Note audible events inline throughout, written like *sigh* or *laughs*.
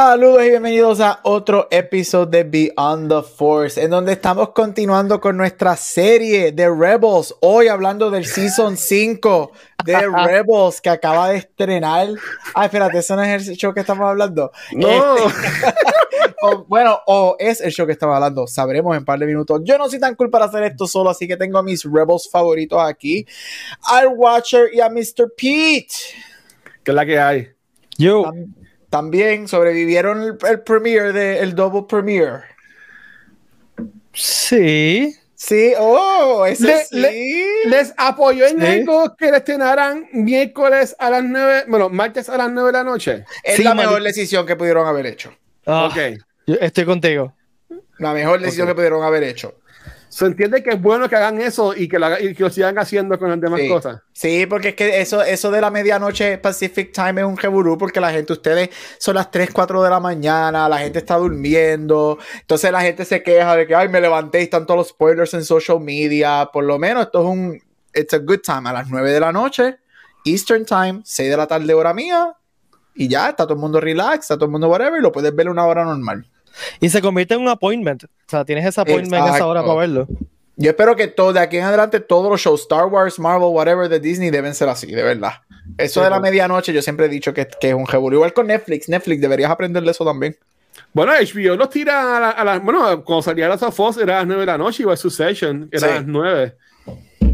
Saludos y bienvenidos a otro episodio de Beyond the Force, en donde estamos continuando con nuestra serie de Rebels. Hoy hablando del Season 5 de *laughs* Rebels que acaba de estrenar. Ay, espérate, ¿eso no es el show que estamos hablando? No. Este- *laughs* o, bueno, o es el show que estamos hablando. Sabremos en un par de minutos. Yo no soy tan cool para hacer esto solo, así que tengo a mis Rebels favoritos aquí: al Watcher y a Mr. Pete. ¿Qué es la que hay? Yo, Tam- También sobrevivieron el, el premiere de el double premiere. sí. Sí, oh, ese Le- sí. le- Les apoyó en Sí. algo que le estrenaran miércoles a las 9, bueno, martes a las 9 de la noche. es Sí, la mejor decisión que pudieron haber hecho. Ah, Ok. yo estoy contigo. La mejor decisión que pudieron haber hecho. Se entiende que es bueno que hagan eso y que, lo, haga- y que lo sigan haciendo con las demás Sí. cosas. Sí, porque es que eso, eso de la medianoche Pacific Time es un reburú porque la gente, ustedes son las 3, 4 de la mañana, la gente está durmiendo, entonces la gente se queja de que, ay, me levanté y están todos los spoilers en social media, por lo menos esto es un, it's a good time, a las 9 de la noche, Eastern Time, 6 de la tarde hora mía, y ya, está todo el mundo relax, está todo el mundo whatever, y lo puedes ver una hora normal. Y se convierte en un appointment. O sea, tienes ese appointment a esa Exacto. hora para verlo. Yo espero que todo, de aquí en adelante, todos los shows, Star Wars, Marvel, whatever, de Disney, deben ser así, de verdad. Eso Sí, de la medianoche, yo siempre he dicho que, que es un revuelo. Igual con Netflix. Netflix, deberías aprender de eso también. Bueno, HBO los tira a, la- las. Bueno, cuando salía las of Us era a las 9 de la noche, igual Succession era Sí. a las 9.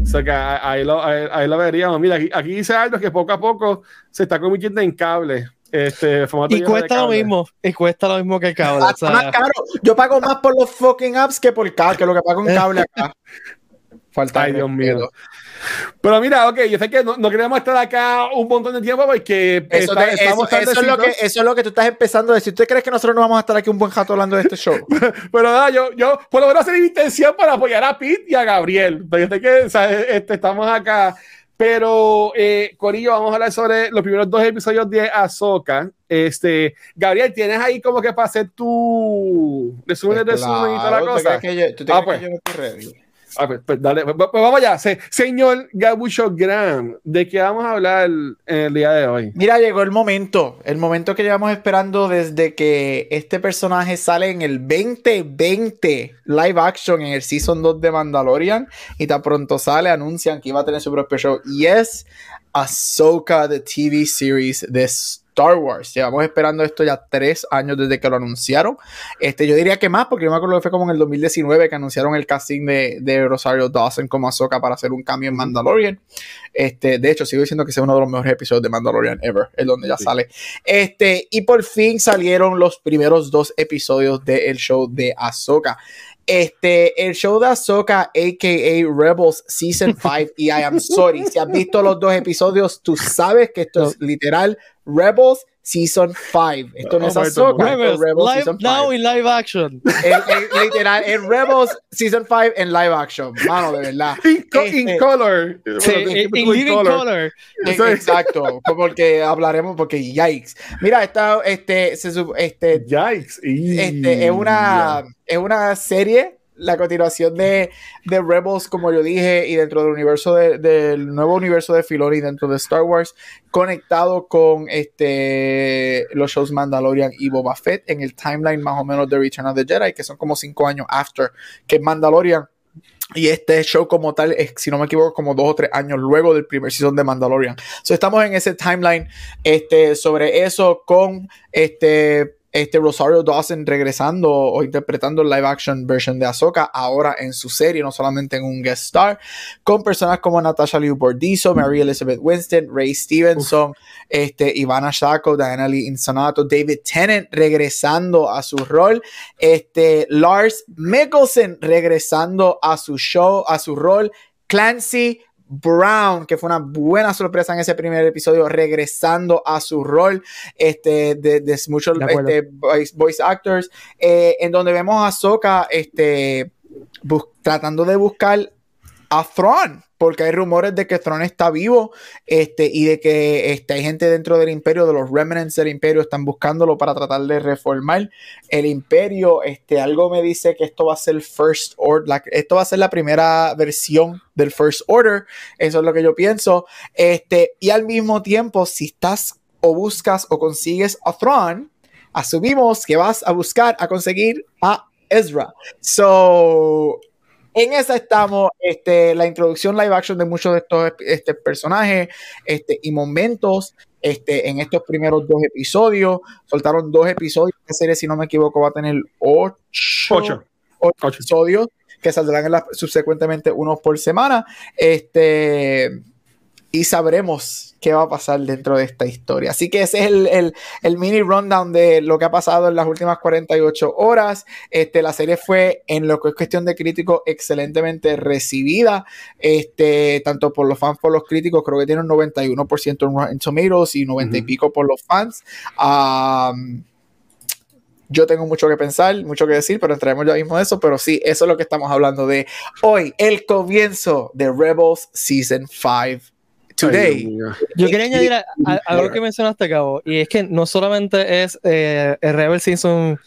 O sea que ahí ahí lo, ahí, ahí lo veríamos. Mira, aquí, aquí dice algo que poco a poco se está convirtiendo en cable. Este, formato Y cuesta lo mismo. Y cuesta lo mismo que el cable. Ah, o más caro. Yo pago más por los fucking apps que por cable, que lo que pago en cable acá. *laughs* Falta Ay, Dios mío. Pero mira, ok, yo sé que no, no queremos estar acá un montón de tiempo porque Eso, está- te- eso- estamos eso es lo que, eso es lo que tú estás empezando a decir. ¿Usted crees que nosotros no vamos a estar aquí un buen rato hablando de este show? *laughs* Pero nada, yo, yo por lo menos hacer mi intención para apoyar a Pete y a Gabriel. Pero yo sé que o sea, este, estamos acá. Pero, eh, Corillo, vamos a hablar sobre los primeros dos episodios de Ahsoka. Este, Gabriel, ¿tienes ahí como que para hacer tu resumen de resumen y toda la Claro, ¿tú cosa? crees que yo- ¿Tú te Ah, crees pues. que yo no estoy ready? Ah, pues, pues dale, pues, pues vamos allá. Se- señor Gabucho Graham, ¿de qué vamos a hablar el día de hoy? Mira, llegó el momento, el momento que llevamos esperando desde que este personaje sale en el 2020 live action en el Season 2 de Mandalorian y tan pronto sale anuncian que iba a tener su propio show y es Ahsoka, the TV series de Star Wars. Llevamos esperando esto ya tres años desde que lo anunciaron. Este, yo diría que más, porque yo me acuerdo que fue como en el 2019 que anunciaron el casting de, de Rosario Dawson como Ahsoka para hacer un cambio en Mandalorian. Este, de hecho, sigo diciendo que es uno de los mejores episodios de Mandalorian ever, es donde ya Sí. sale. Este, y por fin salieron los primeros dos episodios del show de Ahsoka. Este, el show de Ahsoka, a.k.a. Rebels Season *laughs* 5, y I am sorry, si has visto los dos episodios, tú sabes que esto es literal Rebels Season 5. Esto no es Oh, Ahsoka, es Rebels, Rebels live, Season 5. now in live action. *laughs* El- el- literal, en Rebels Season 5 en live action. Mano, de verdad. *laughs* In, co- in Este- color. Sí, Bueno, in, in in living color. Eh, Sí. Exacto, porque hablaremos, porque yikes. Mira, esta, este, se este, Yikes. Y- este, es una, es una serie, la continuación de, de Rebels, como yo dije, y dentro del universo de- del nuevo universo de Filoni dentro de Star Wars, conectado con este los shows Mandalorian y Boba Fett en el timeline más o menos de Return of the Jedi, que son como cinco años after que Mandalorian. Y este show como tal, es, si no me equivoco, como dos o tres años luego del primer season de Mandalorian. So, estamos en ese timeline este, sobre eso con este, este Rosario Dawson regresando o interpretando el live action version de Ahsoka ahora en su serie, no solamente en un guest star, con personas como Natasha Liu Bordizzo, Mary Elizabeth Winston, Ray Stevenson, este, Ivana Shako, Diana Lee Insanato, David Tennant regresando a su rol, este, Lars Mikkelsen regresando a su show, a su rol, Clancy Brown, que fue una buena sorpresa en ese primer episodio, regresando a su rol este, de, de muchos este, voice, voice actors, eh, en donde vemos a Soka este, tratando de buscar a Thrawn, porque hay rumores de que Thrawn está vivo este, y de que este, hay gente dentro del imperio, de los remnants del imperio, están buscándolo para tratar de reformar el imperio. Este, algo me dice que esto va a ser First Order, esto va a ser la primera versión del First Order, eso es lo que yo pienso. Este, y al mismo tiempo, si estás o buscas o consigues a Thrawn, asumimos que vas a buscar a conseguir a Ezra. So, en esa estamos, este, la introducción live action de muchos de estos este, personajes este, y momentos este, en estos primeros dos episodios. Soltaron dos episodios. La serie, si no me equivoco, va a tener ocho, ocho. ocho episodios que saldrán en subsecuentemente unos por semana. Este y sabremos qué va a pasar dentro de esta historia. Así que ese es el, el, mini rundown de lo que ha pasado en las últimas 48 horas. Este, la serie fue, en lo que es cuestión de críticos, excelentemente recibida, este, tanto por los fans como por los críticos. Creo que tiene un 91% en Rotten Tomatoes y 90 y pico por los fans. yo tengo mucho que pensar, mucho que decir, pero entraremos ya mismo de eso. Pero sí, eso es lo que estamos hablando de hoy, el comienzo de Rebels Season 5 today. Yo quería añadir algo que mencionaste, Cabo, y es que no solamente es eh, Rebel Season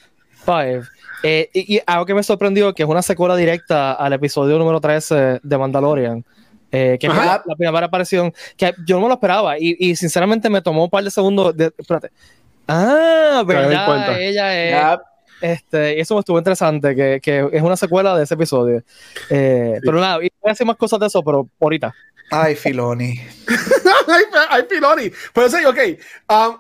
5, eh, y, algo que me sorprendió, que es una secuela directa al episodio número 13 de Mandalorian. Eh, que es la, primera aparición, que yo no me lo esperaba, y, sinceramente me tomó un par de segundos. De, espérate. Ah, verdad, ella es. Este, eso estuvo interesante, que, que, es una secuela de ese episodio. Eh, Pero nada, voy a hacer más cosas de eso, pero ahorita. Ay, Filoni. *laughs* ay, Filoni. Pero sí, ok. Um,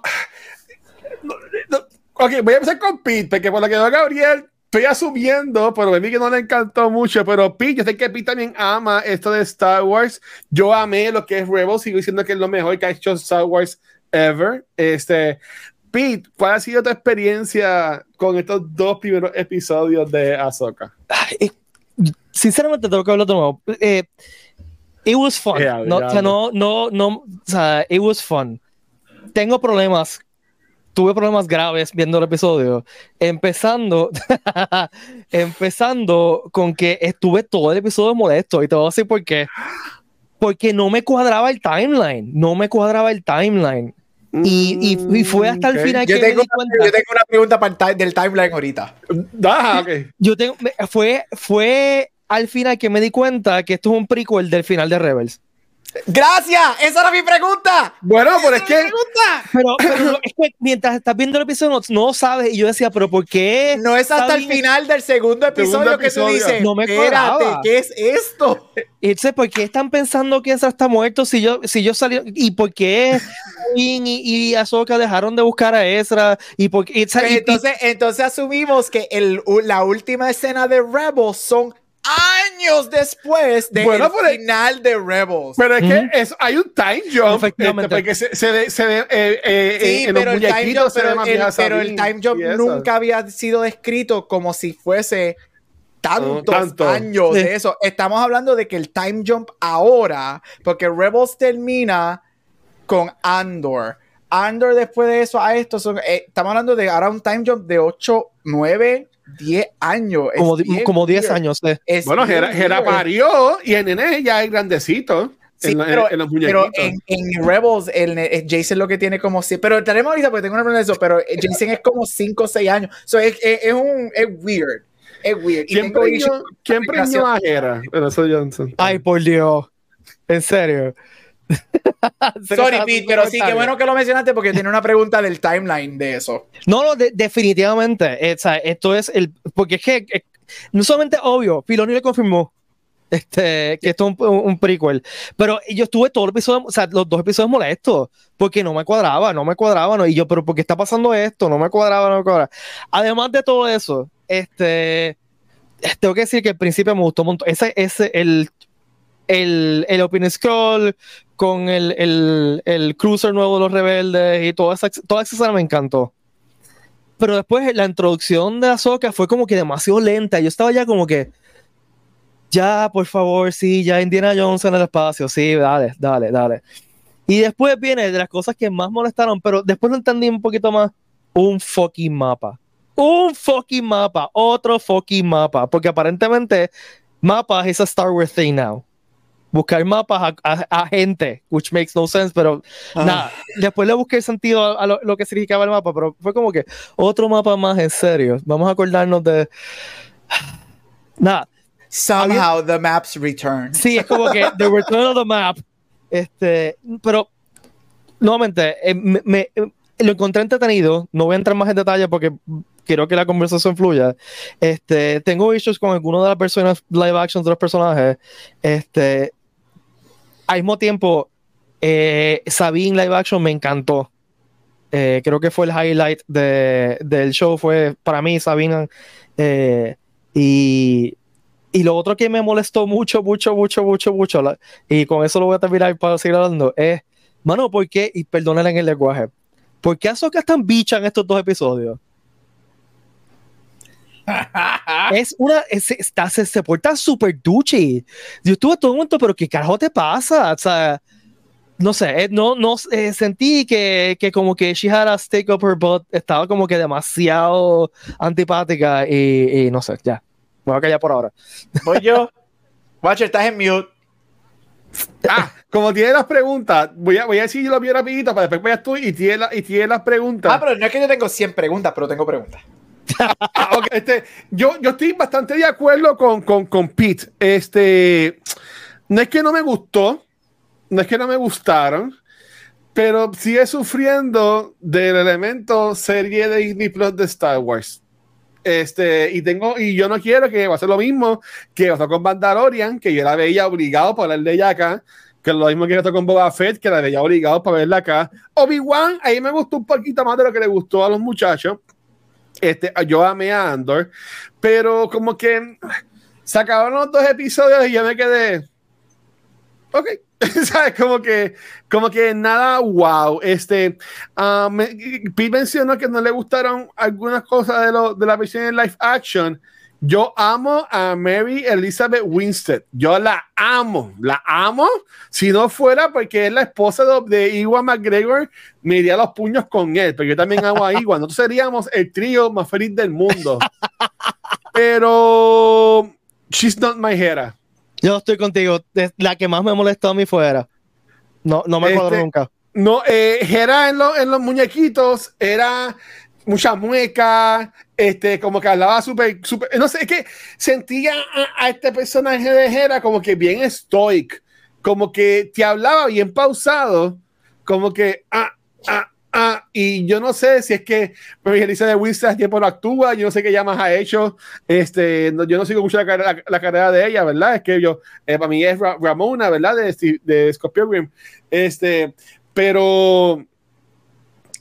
ok, voy a empezar con Pete, porque por lo que veo Gabriel, estoy asumiendo, pero a mí que no le encantó mucho, pero Pete, yo sé que Pete también ama esto de Star Wars. Yo amé lo que es Rebels, sigo diciendo que es lo mejor que ha hecho Star Wars ever. Este, Pete, ¿cuál ha sido tu experiencia con estos dos primeros episodios de Ahsoka? sinceramente, tengo que hablar de nuevo. Eh, it was fun. no, O sea, no, no, no, o sea, it was fun. Tengo problemas. Tuve problemas graves viendo el episodio. Empezando, *laughs* empezando con que estuve todo el episodio molesto. Y te voy a decir por qué. Porque no me cuadraba el timeline. No me cuadraba el timeline. Y, y, fue hasta el final yo que tengo, me di cuenta. Yo tengo una pregunta para del timeline ahorita. Ah, okay. Yo tengo, fue, fue al final que me di cuenta que esto es un prequel del final de Rebels. Gracias, esa era mi pregunta. Bueno, pero es que. Pero, pero, es que mientras estás viendo el episodio no, sabes. Y yo decía, pero ¿por qué? No es hasta el final del segundo episodio, que tú dices, no me espérate, ¿qué es esto? Dice, ¿por qué están pensando que Ezra está muerto si yo, si yo salí? ¿Y por qué y, y Ahsoka dejaron de buscar a Ezra? ¿Y por qué, entonces, entonces asumimos que el, la última escena de Rebels son años después del final de Rebels. Pero es que es, hay un time jump. Este, porque se, se, se eh, eh, eh, sí, en pero, el time jump, pero, el, pero el time jump nunca había sido descrito como si fuese tantos años de eso. Estamos hablando de que el time jump ahora, porque Rebels termina con Andor. Andor después de eso a esto, son, estamos hablando de ahora un time jump de 8, 9 10 años. Como, como 10 años. Bueno, Gera, parió y en nene ya es grandecito. Sí, en, pero, en, los pero en, en, Rebels, el, Jason lo que tiene como sí, pero tenemos ahorita porque tengo una pregunta de eso, pero Jason es como 5 o 6 años. So, es, es, es, un, es weird. Es weird. ¿Quién, premió, ¿quién premió a Hera? Johnson. Ay, por Dios. En serio. *laughs* Sorry, Pete, pero sí, qué bueno que lo mencionaste porque tiene una pregunta del timeline de eso. No, no, definitivamente. esto es el. Porque es que no solamente obvio, Filoni le confirmó este, que esto es un, prequel. Pero yo estuve todo el episodio, o sea, los dos episodios molestos, porque no me cuadraba, no me cuadraba, no, y yo, pero ¿por qué está pasando esto? No me cuadraba, no me cuadraba. Además de todo eso, este, tengo que decir que al principio me gustó un montón. Ese, ese, el, el, el Open Scroll con el, el, el, cruiser nuevo de los rebeldes y toda esa, toda esa escena me encantó. Pero después la introducción de Ahsoka fue como que demasiado lenta. Yo estaba ya como que, ya, por favor, sí, ya Indiana Jones en el espacio, sí, dale, dale, dale. Y después viene de las cosas que más molestaron, pero después lo entendí un poquito más, un fucking mapa un fucking mapa, otro fucking mapa, porque aparentemente mapas es a Star Wars thing now. Buscar mapas a, gente, which makes no sense, pero ah. nada, después le busqué el sentido a, lo, que significaba el mapa, pero fue como que otro mapa más en serio. Vamos a acordarnos de. Nada. Somehow the maps return. Sí, es como que the return of the map. Este, pero nuevamente, eh, me, lo encontré entretenido. No voy a entrar más en detalle porque quiero que la conversación fluya. Este, tengo issues con algunas de las personas live actions de los personajes. Este, al mismo tiempo, eh, Sabine live action me encantó. Eh, creo que fue el highlight del show, fue para mí Sabine. Eh, y, lo otro que me molestó mucho, mucho, mucho, mucho, mucho, y con eso lo voy a terminar para seguir hablando, es, mano, ¿por qué? Y perdónenle en el lenguaje. ¿Por qué Azoka tan bicha en estos dos episodios? Es una, está, se, se, porta súper duchi. Yo estuve todo el momento, pero ¿qué carajo te pasa? O sea, no sé, eh, no, no eh, sentí que, que, como que she had a stick up her butt, estaba como que demasiado antipática y, no sé, ya. Me voy a callar por ahora. Voy yo. Watcher, estás en mute. Ah, como tiene las preguntas, voy a, voy a decir yo lo vi rapidito para después vayas tú y tiene, y tiene las preguntas. Ah, pero no es que yo tengo 100 preguntas, pero tengo preguntas. *laughs* Este, yo, yo estoy bastante de acuerdo con, con, con Pete. Este, no es que no me gustó, no es que no me gustaron, pero sigue sufriendo del elemento serie de Disney Plus de Star Wars. Este, y tengo, y yo no quiero que va a ser lo mismo que pasó con Mandalorian, que yo la veía obligado por el de ella acá, que lo mismo que pasó con Boba Fett, que la veía obligado para verla acá. Obi-Wan, ahí me gustó un poquito más de lo que le gustó a los muchachos. Este, yo amé a Andor, pero como que se acabaron los dos episodios y yo me quedé. Ok. *laughs* ¿Sabes? Como que, como que nada wow. Este, um, Pete mencionó que no le gustaron algunas cosas de, lo, de la versión en live action. Yo amo a Mary Elizabeth Winstead. Yo la amo, la amo. Si no fuera porque es la esposa de, Iwan McGregor, me iría los puños con él. Pero yo también amo a Iwan. Nosotros seríamos el trío más feliz del mundo. Pero she's not my hera. Yo estoy contigo. La que más me molestó a mí fuera. No, no me acuerdo este, nunca. No, eh, Hera en, en los muñequitos era mucha mueca, este, como que hablaba súper, súper, no sé, es que sentía a, este personaje de Hera como que bien stoic, como que te hablaba bien pausado, como que, ah, ah, ah, y yo no sé si es que de Winston tiempo no actúa, yo no sé qué llamas ha hecho, este, yo no sigo mucho la, la, carrera de ella, ¿verdad? Es que yo, eh, para mí es Ramona, ¿verdad? De, de Scorpion este, pero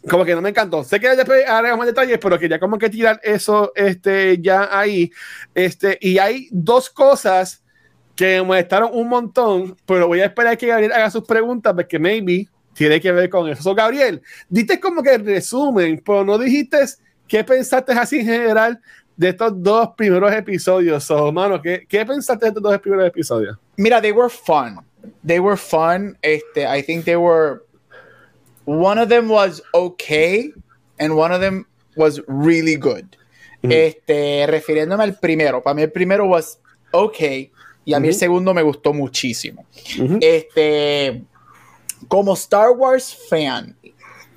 como que no me encantó. Sé que después haremos más detalles, pero quería como que tirar eso este, ya ahí. Este, y hay dos cosas que me molestaron un montón, pero voy a esperar que Gabriel haga sus preguntas porque maybe tiene que ver con eso. So, Gabriel, diste como que el resumen, pero no dijiste qué pensaste así en general de estos dos primeros episodios. So, mano, ¿qué, ¿qué pensaste de estos dos primeros episodios? Mira, they were fun. They were fun. Este, I think they were one of them was okay and one of them was really good. Este, refiriéndome al primero, para mí el primero was okay y a mí el segundo me gustó muchísimo. Este, como Star Wars fan,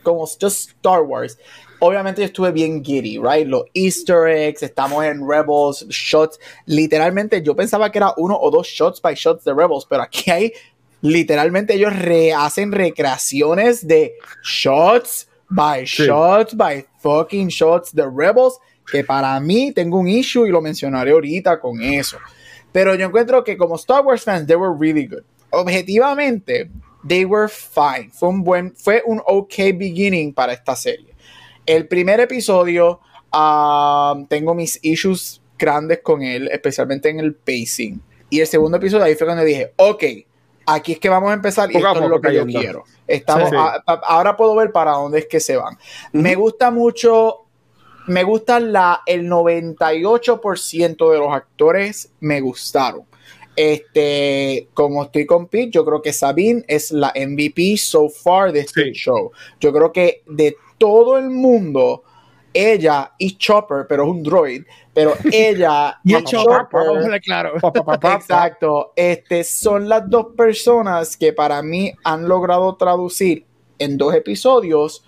como just Star Wars, obviamente yo estuve bien giddy, right? Los Easter eggs, estamos en Rebels, shots. Literalmente yo pensaba que era uno o dos shots by shots de Rebels, pero aquí hay literalmente ellos hacen recreaciones de shots by shots by fucking shots de Rebels, que para mí tengo un issue y lo mencionaré ahorita con eso. Pero yo encuentro que como Star Wars fans, they were really good. Objetivamente, they were fine. Fue un buen, fue un ok beginning para esta serie. El primer episodio, um, tengo mis issues grandes con él, especialmente en el pacing. Y el segundo episodio, ahí fue cuando dije, ok, aquí es que vamos a empezar y esto es lo que yo quiero. Estamos, ahora puedo ver para dónde es que se van. Me gusta mucho, me gusta la, el 98% de los actores me gustaron. Este, como estoy con Pete, yo creo que Sabine es la MVP so far de este show. Yo creo que de todo el mundo, ella y Chopper, pero es un droid, pero *laughs* ella Y Chopper, Chopper, claro. Exacto, este, son las dos personas que para mí han logrado traducir en dos episodios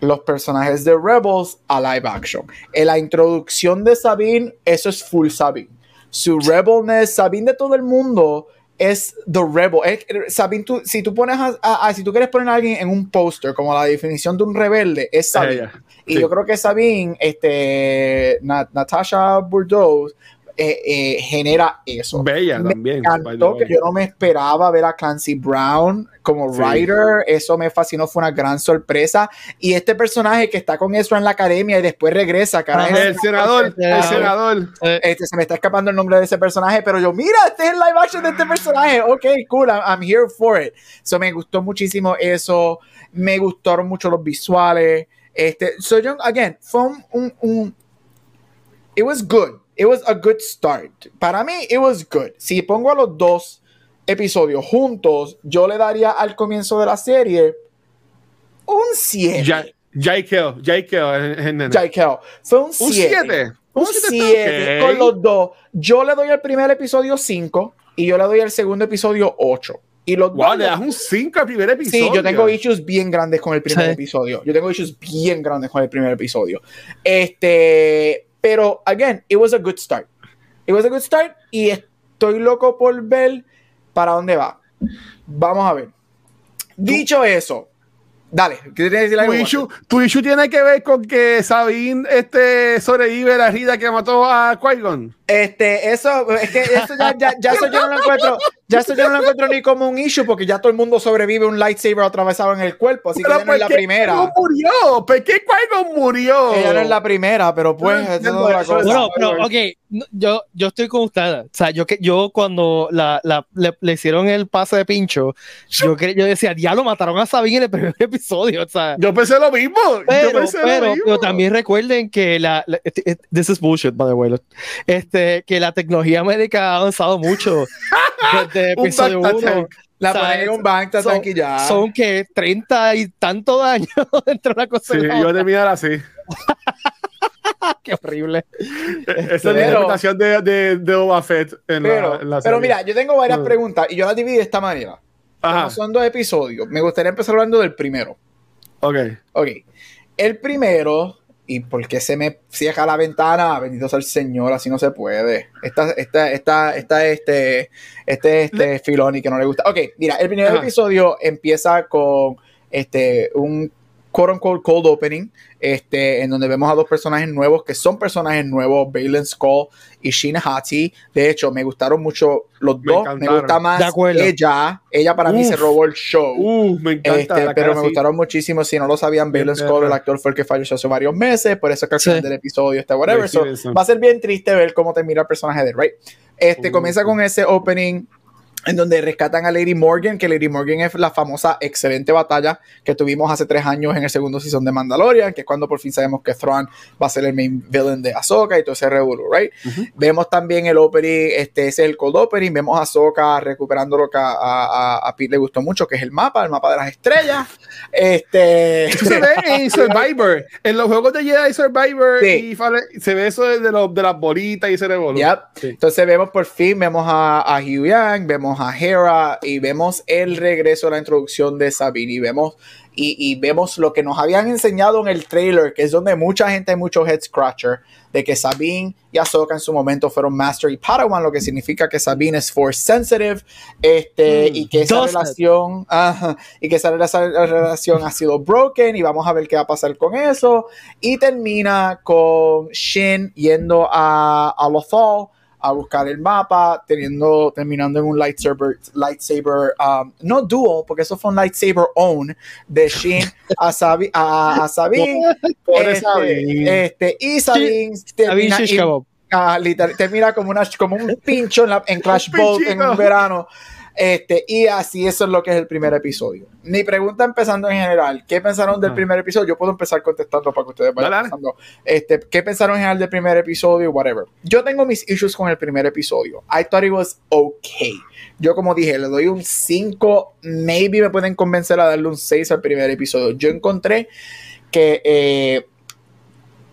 los personajes de Rebels a live action. En la introducción de Sabine, eso es full Sabine. Su rebelness, Sabine de todo el mundo es the rebel. Es- Sabine, tú- si tú pones a, a- a- si tú quieres poner a alguien en un póster como la definición de un rebelde, es Sabine. Ella. Y Sí. yo creo que Sabine, este, Na- Natasha Bordeaux, eh, eh, genera eso. Bella Me también. encantó que yo no me esperaba ver a Clancy Brown como Sí. writer. Eso me fascinó, fue una gran sorpresa. Y este personaje que está con Ezra en la academia y después regresa, carajo. El senador, el senador. Este, se me está escapando el nombre de ese personaje, pero yo, mira, este es el live action de este personaje. Ok, cool, I'm, I'm here for it. So me gustó muchísimo eso. Me gustaron mucho los visuales. Este, so yo, again, fue un, un, un- It was good. It was a good start. Para mí, it was good. Si pongo a los dos episodios juntos, yo le daría al comienzo de la serie un 7. Ja- Jaikel, Jaikel. Jaikel. Fue un Un 7. 7. Un 7 con los dos. Yo le doy al primer episodio 5 y yo le doy al segundo episodio 8. Y los Wow, dos. le das un 5 al primer episodio. Sí, yo tengo issues bien grandes con el primer Sí. episodio. Yo tengo issues bien grandes con el primer episodio. Este, pero again, it was a good start. It was a good start y estoy loco por ver para dónde va. Vamos a ver. Dicho eso, dale, ¿qué tienes que decir algo? Tu issue, tu issue tiene que ver con que Sabine este, sobrevive la herida que mató a Qui-Gon. Este, eso, es que eso ya, ya, ya eso yo no lo encuentro, ya eso yo no lo encuentro ni como un issue porque ya todo el mundo sobrevive un lightsaber atravesado en el cuerpo, así que Pero ella no es la ¿por qué primera. Qui-Gon murió? ¿Por qué Qui-Gon murió? Ella no es la primera, pero pues, No eso es entiendo otra eso. cosa. Bueno, pero, ok, no, yo, yo estoy con ustedes. O sea, yo, que, yo cuando la, la- le, le hicieron el pase de pincho, yo, yo decía, ya lo mataron a Sabine en el primer *laughs* episodio. O sea, Yo pensé lo mismo. yo pero, pensé pero, lo mismo. pero también recuerden que la, la- este- este- this is bullshit, by the way, lo- este, que la tecnología médica ha avanzado mucho *laughs* desde Un episodio back 1. tank. La O sea, ponen en un bank, está son- tranquila. Son que 30 y tantos años *laughs* dentro de una cosa. Sí, y la yo terminar así. *laughs* Qué horrible. Esa es la Pero- interpretación de, de, de Boba Fett en la- Pero, en la pero serie. mira, yo tengo varias Mm. preguntas y yo las dividí de esta manera. Ajá, Como son dos episodios, me gustaría empezar hablando del primero. ok. Ok. El primero, y porque se me cierra la ventana, bendito sea el Señor, así no se puede. Esta, esta, esta, esta, este, este, este Filoni que no le gusta. Ok, mira, el primer Ajá. episodio empieza con este un quote unquote cold opening, este, en donde vemos a dos personajes nuevos que son personajes nuevos, Balen Skull y Shin Hati. De hecho, me gustaron mucho los Me dos. Me gusta más ella. Ella para mí se robó el show. Uh, me encanta. Este, la pero cara me así. gustaron muchísimo. Si no lo sabían, Balen Scott, el actor, fue el que falleció hace varios meses. Por eso es que al Sí. final del episodio está whatever. So, va a ser bien triste ver cómo termina el personaje de Ray. Este Uh. comienza con ese opening en donde rescatan a Lady Morgan, que Lady Morgan es la famosa excelente batalla que tuvimos hace tres años en el segundo season de Mandalorian, que es cuando por fin sabemos que Thrawn va a ser el main villain de Ahsoka y todo ese revolú, right? Ujú. Vemos también el opening, este ese es el cold opening, vemos a Ahsoka recuperando lo que a, a, a Pete le gustó mucho, que es el mapa, el mapa de las estrellas. *laughs* Este... Eso se ve en *laughs* Survivor. En los juegos de Jedi Survivor Sí. y se ve eso de, los- de las bolitas y ese revolú. Yep. Sí. Entonces vemos por fin, vemos a, a Hugh Yang, vemos a Hera y vemos el regreso a la introducción de Sabine y vemos, y, y vemos lo que nos habían enseñado en el trailer, que es donde mucha gente hay mucho head scratcher, de que Sabine y Ahsoka en su momento fueron Master y Padawan, lo que significa que Sabine es Force Sensitive, este, Mm, y que esa relación, ajá, y que esa, esa relación ha sido broken, y vamos a ver qué va a pasar con eso, y termina con Shin yendo a, a Lothal a buscar el mapa, teniendo, terminando en un lightsaber, lightsaber um, no dual, porque eso fue un lightsaber own de Shin a, Sabi, a, a Sabine. *laughs* Pobre este, Sabine. este, y Sabine Sabine termina, Shish y- ah, literal- termina como, una, como un pincho en, la, en *laughs* Clash Bolt en un verano. Este, y así eso es lo que es el primer episodio. Mi pregunta empezando en general, ¿qué pensaron del Ah. primer episodio? Yo puedo empezar contestando para que ustedes vayan Dale. Este, ¿Qué pensaron en general del primer episodio? Whatever. Yo tengo mis issues con el primer episodio. I thought it was okay. Yo como dije, le doy un 5, maybe me pueden convencer a darle un 6 al primer episodio. Yo encontré que... eh,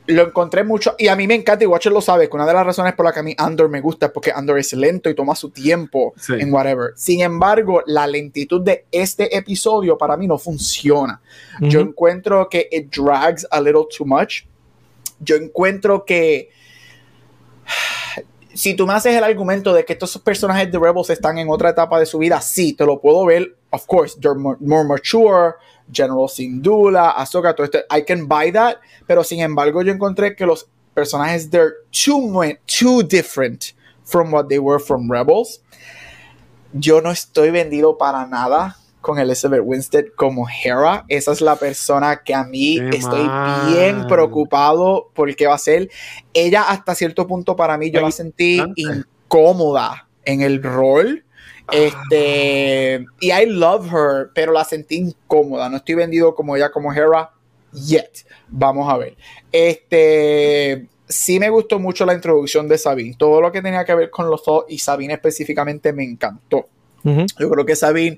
lo encontré mucho y a mí me encanta y Watcher lo sabe que una de las razones por las que a mí Andor me gusta es porque Andor es lento y toma su tiempo Sí. en whatever. Sin embargo, la lentitud de este episodio para mí no funciona. Yo encuentro que it drags a little too much. Yo encuentro que *sighs* si tú me haces el argumento de que estos personajes de Rebels están en otra etapa de su vida, sí, te lo puedo ver. Of course, they're more, more mature. General Syndulla, Ahsoka, todo esto. I can buy that. Pero sin embargo, yo encontré que los personajes, they're too, too different from what they were from Rebels. Yo no estoy vendido para nada con Elizabeth Winstead como Hera. Esa es la persona que a mí Qué estoy bien preocupado por qué va a ser. Ella hasta cierto punto para mí yo la sentí incómoda en el rol. Este, y I love her, pero la sentí incómoda. No estoy vendido como ella como Hera yet. Vamos a ver. Este, sí me gustó mucho la introducción de Sabine. Todo lo que tenía que ver con los dos y Sabine específicamente me encantó. Yo creo que Sabine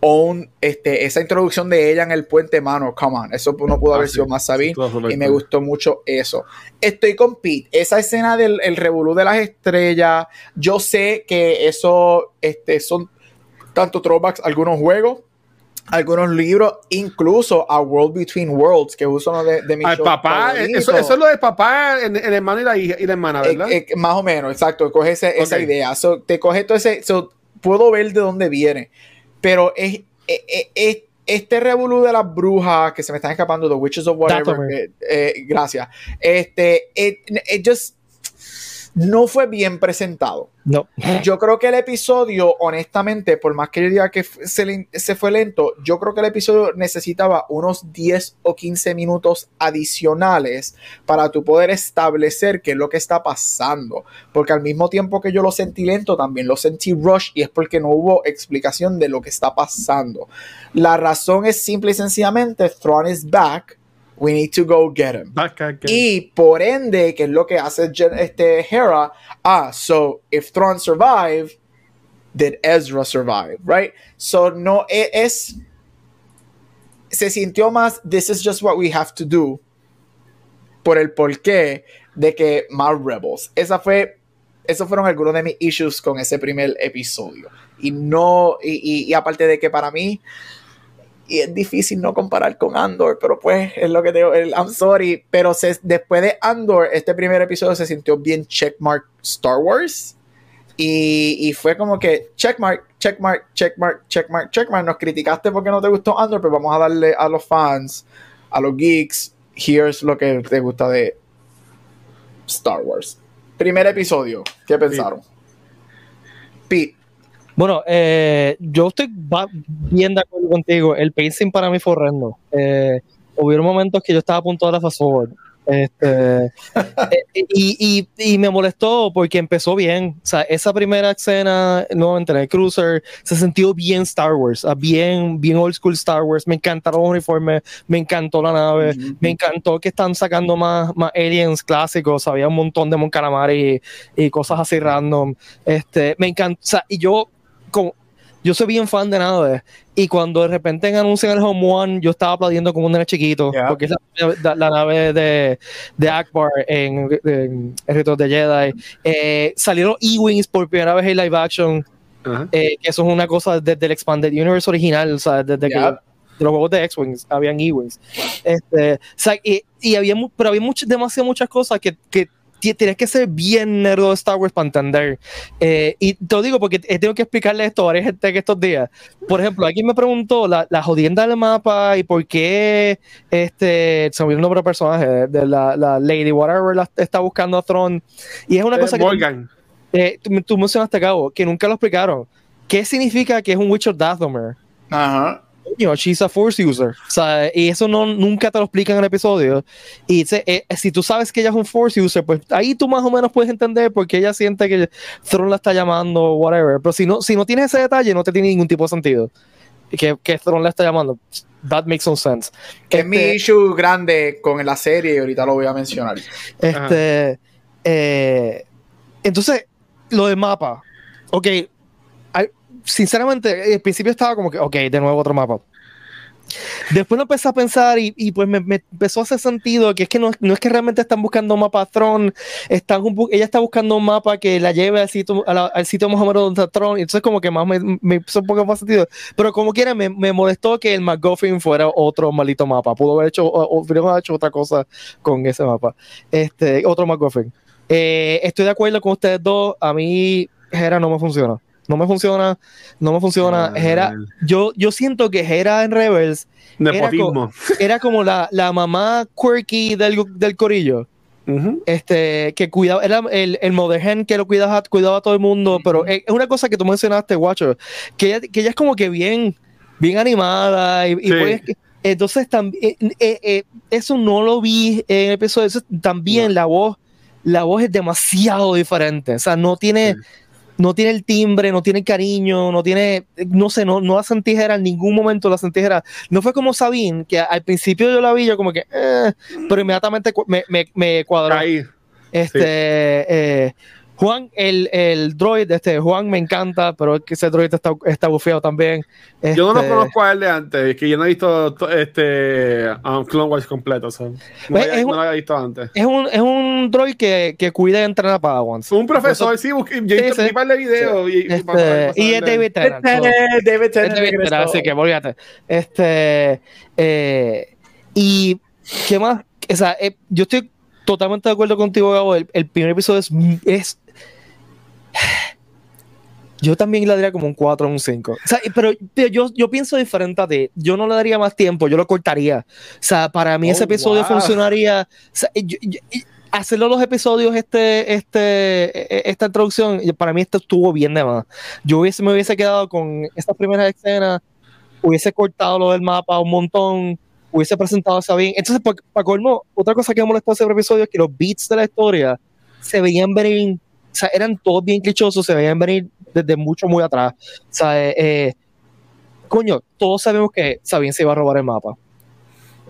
own, este, esa introducción de ella en el puente mano, come on, eso no pudo Ah, haber sí. sido más Sabine y me gustó mucho eso. Estoy con Pete, esa escena del el revolú de las estrellas, yo sé que eso este, son tanto throwbacks, algunos juegos, algunos libros, incluso a World Between Worlds, que es uno de, de mis Al papá, eh, eso, eso es lo del papá, el, el hermano y la, hija, y la hermana, ¿verdad? Eh, eh, más o menos, exacto, coge ese- esa idea. So, te coge todo ese. so, puedo ver de dónde viene. Pero es, es- es- es- este revolú de las brujas que se me están escapando, The Witches of Whatever. Eh, gracias. Este, it, it just no fue bien presentado. No. Yo creo que el episodio, honestamente, por más que yo diga que se, le- se fue lento, yo creo que el episodio necesitaba unos 10 o 15 minutos adicionales para tu poder establecer qué es lo que está pasando. Porque al mismo tiempo que yo lo sentí lento, también lo sentí rush y es porque no hubo explicación de lo que está pasando. La razón es simple y sencillamente, Thrawn is back. We need to go get him. Acá, acá. Y por ende, que es lo que hace este Hera, ah, so if Thrawn survive, did Ezra survive, right? So no e- es se sintió más this is just what we have to do por el porqué de que más Rebels. Esa fue esos fueron algunos de mis issues con ese primer episodio. Y no y, y- y aparte de que para mí y es difícil no comparar con Andor, pero pues es lo que te digo, el- I'm sorry, pero se- después de Andor, este primer episodio se sintió bien checkmark Star Wars y, y fue como que checkmark, checkmark, checkmark, checkmark, checkmark, nos criticaste porque no te gustó Andor, pero vamos a darle a los fans, a los geeks, here's lo que te gusta de Star Wars. Primer episodio, ¿qué pensaron? Pete. Bueno, eh, yo estoy bien de acuerdo contigo. El pacing para mí fue horrendo. Eh, hubieron momentos que yo estaba a punto de dar fast forward. Este, *laughs* eh, y, y, y me molestó porque empezó bien. O sea, esa primera escena, nuevamente en el cruiser, se sintió bien Star Wars, ah, bien, bien old school Star Wars. Me encantaron los uniformes, me encantó la nave, me encantó que están sacando más, más aliens clásicos. Había un montón de Mon Calamari y, y cosas así random. Este, me encanta. O sea, y yo, como, yo soy bien fan de nave. Y cuando de repente anuncian el Home One, yo estaba aplaudiendo como un nene chiquito. Yeah. Porque es la, la- la nave de, de Akbar en, en El Reto de Jedi. Eh, salieron E-Wings por primera vez en live action. Ajá. eh, que eso es una cosa desde el Expanded Universe original. O sea, desde que Yeah. de los juegos de X-Wings habían E-Wings. Este, o sea, y, y había, pero había much- demasiadas muchas cosas que, que tienes que ser bien nerd de Star Wars para entender. Eh, y te lo digo porque he tenido que explicarle esto a varias gente que estos días. Por ejemplo, alguien me preguntó la, la jodienda del mapa y por qué este, se me olvidó el nombre del personaje, de, la, la Lady Whatever la, está buscando a Throne. Y es una Eh, cosa que Morgan. eh, tú, tú mencionaste, Cabo, que nunca lo explicaron. ¿Qué significa que es un Witcher Dathomir? Ajá. Know, she's a force user. O sea, y eso no, nunca te lo explican en el episodio. Y se- eh, si tú sabes que ella es un force user, pues ahí tú más o menos puedes entender por qué ella siente que Thrawn la está llamando, whatever. Pero si no, si no tienes ese detalle, no te tiene ningún tipo de sentido. Que, que Thrawn la está llamando. That makes some sense. Que es mi Este- issue grande con la serie y ahorita lo voy a mencionar. Este, eh, entonces, lo del mapa. Ok, sinceramente, al principio estaba como que, ok, de nuevo otro mapa. Después lo empecé a pensar y, y pues me, me, empezó a hacer sentido que es que no, no, es que realmente están buscando un mapa Tron, están, ella está buscando un mapa que la lleve al sitio, a la, al sitio más o menos donde está Tron, y entonces como que más me, me hizo un poco más sentido. Pero como quiera, me, me molestó que el McGuffin fuera otro maldito mapa. Pudo haber hecho, o, o haber hecho otra cosa con ese mapa. Este, otro McGuffin. Eh, estoy de acuerdo con ustedes dos. A mí, Hera no me funciona. No me funciona, no me funciona. Hera, yo, yo siento que Hera en Rebels era, co *laughs* era, como la, la mamá quirky del, del corillo. Uh -huh. este, que cuidaba, era el, el mother hen que lo cuidaba, cuidaba a todo el mundo, uh -huh. pero es una cosa que tú mencionaste, Watcher, que ella, que ella es como que bien, bien animada y, y sí. pues, entonces también eh, eh, eh, eso no lo vi en el episodio, eso, también no. la voz, la voz es demasiado diferente, o sea, no tiene, sí no tiene el timbre, no tiene el cariño, no tiene, no sé, no, no la sentí en ningún momento la sentí No fue como Sabine, que al principio yo la vi, yo como que, eh, pero inmediatamente me, me, me cuadró. Ahí. Este, sí. eh, Juan, el, el droid, este, Juan me encanta, pero ese droid está, está bufeado también. Este, yo no lo conozco a él de antes, es que yo no he visto este um, Clone Wars completo. O sea, no, pues había, un, no lo había visto antes. Es un, es un droid que, que cuida y entrena a Padawans. Un profesor, Eso, sí, busqué, yo he visto un par de videos. Sí. Y, este, para, y es David Tennant. David Tennant. Así que olvídate. Este, eh, y, ¿qué más? O sea, eh, yo estoy totalmente de acuerdo contigo, Gabo. El, el primer episodio es, es yo también le daría como un 4 o un 5. O sea, pero, pero yo, yo, pienso diferente a ti. Yo no le daría más tiempo, yo lo cortaría. O sea, para mí oh, ese episodio wow. funcionaría. O sea, yo, yo, hacerlo los episodios, este, este, esta introducción, para mí esto estuvo bien de más. Yo hubiese, me hubiese quedado con estas primeras escenas, hubiese cortado lo del mapa un montón, hubiese presentado a bien. Entonces, para, para colmo, otra cosa que me molestó ese episodio es que los beats de la historia se veían o sea, eran todos bien clichosos, se veían venir desde mucho, muy atrás. O sea, eh, eh, coño, todos sabemos que Sabine se iba a robar el mapa.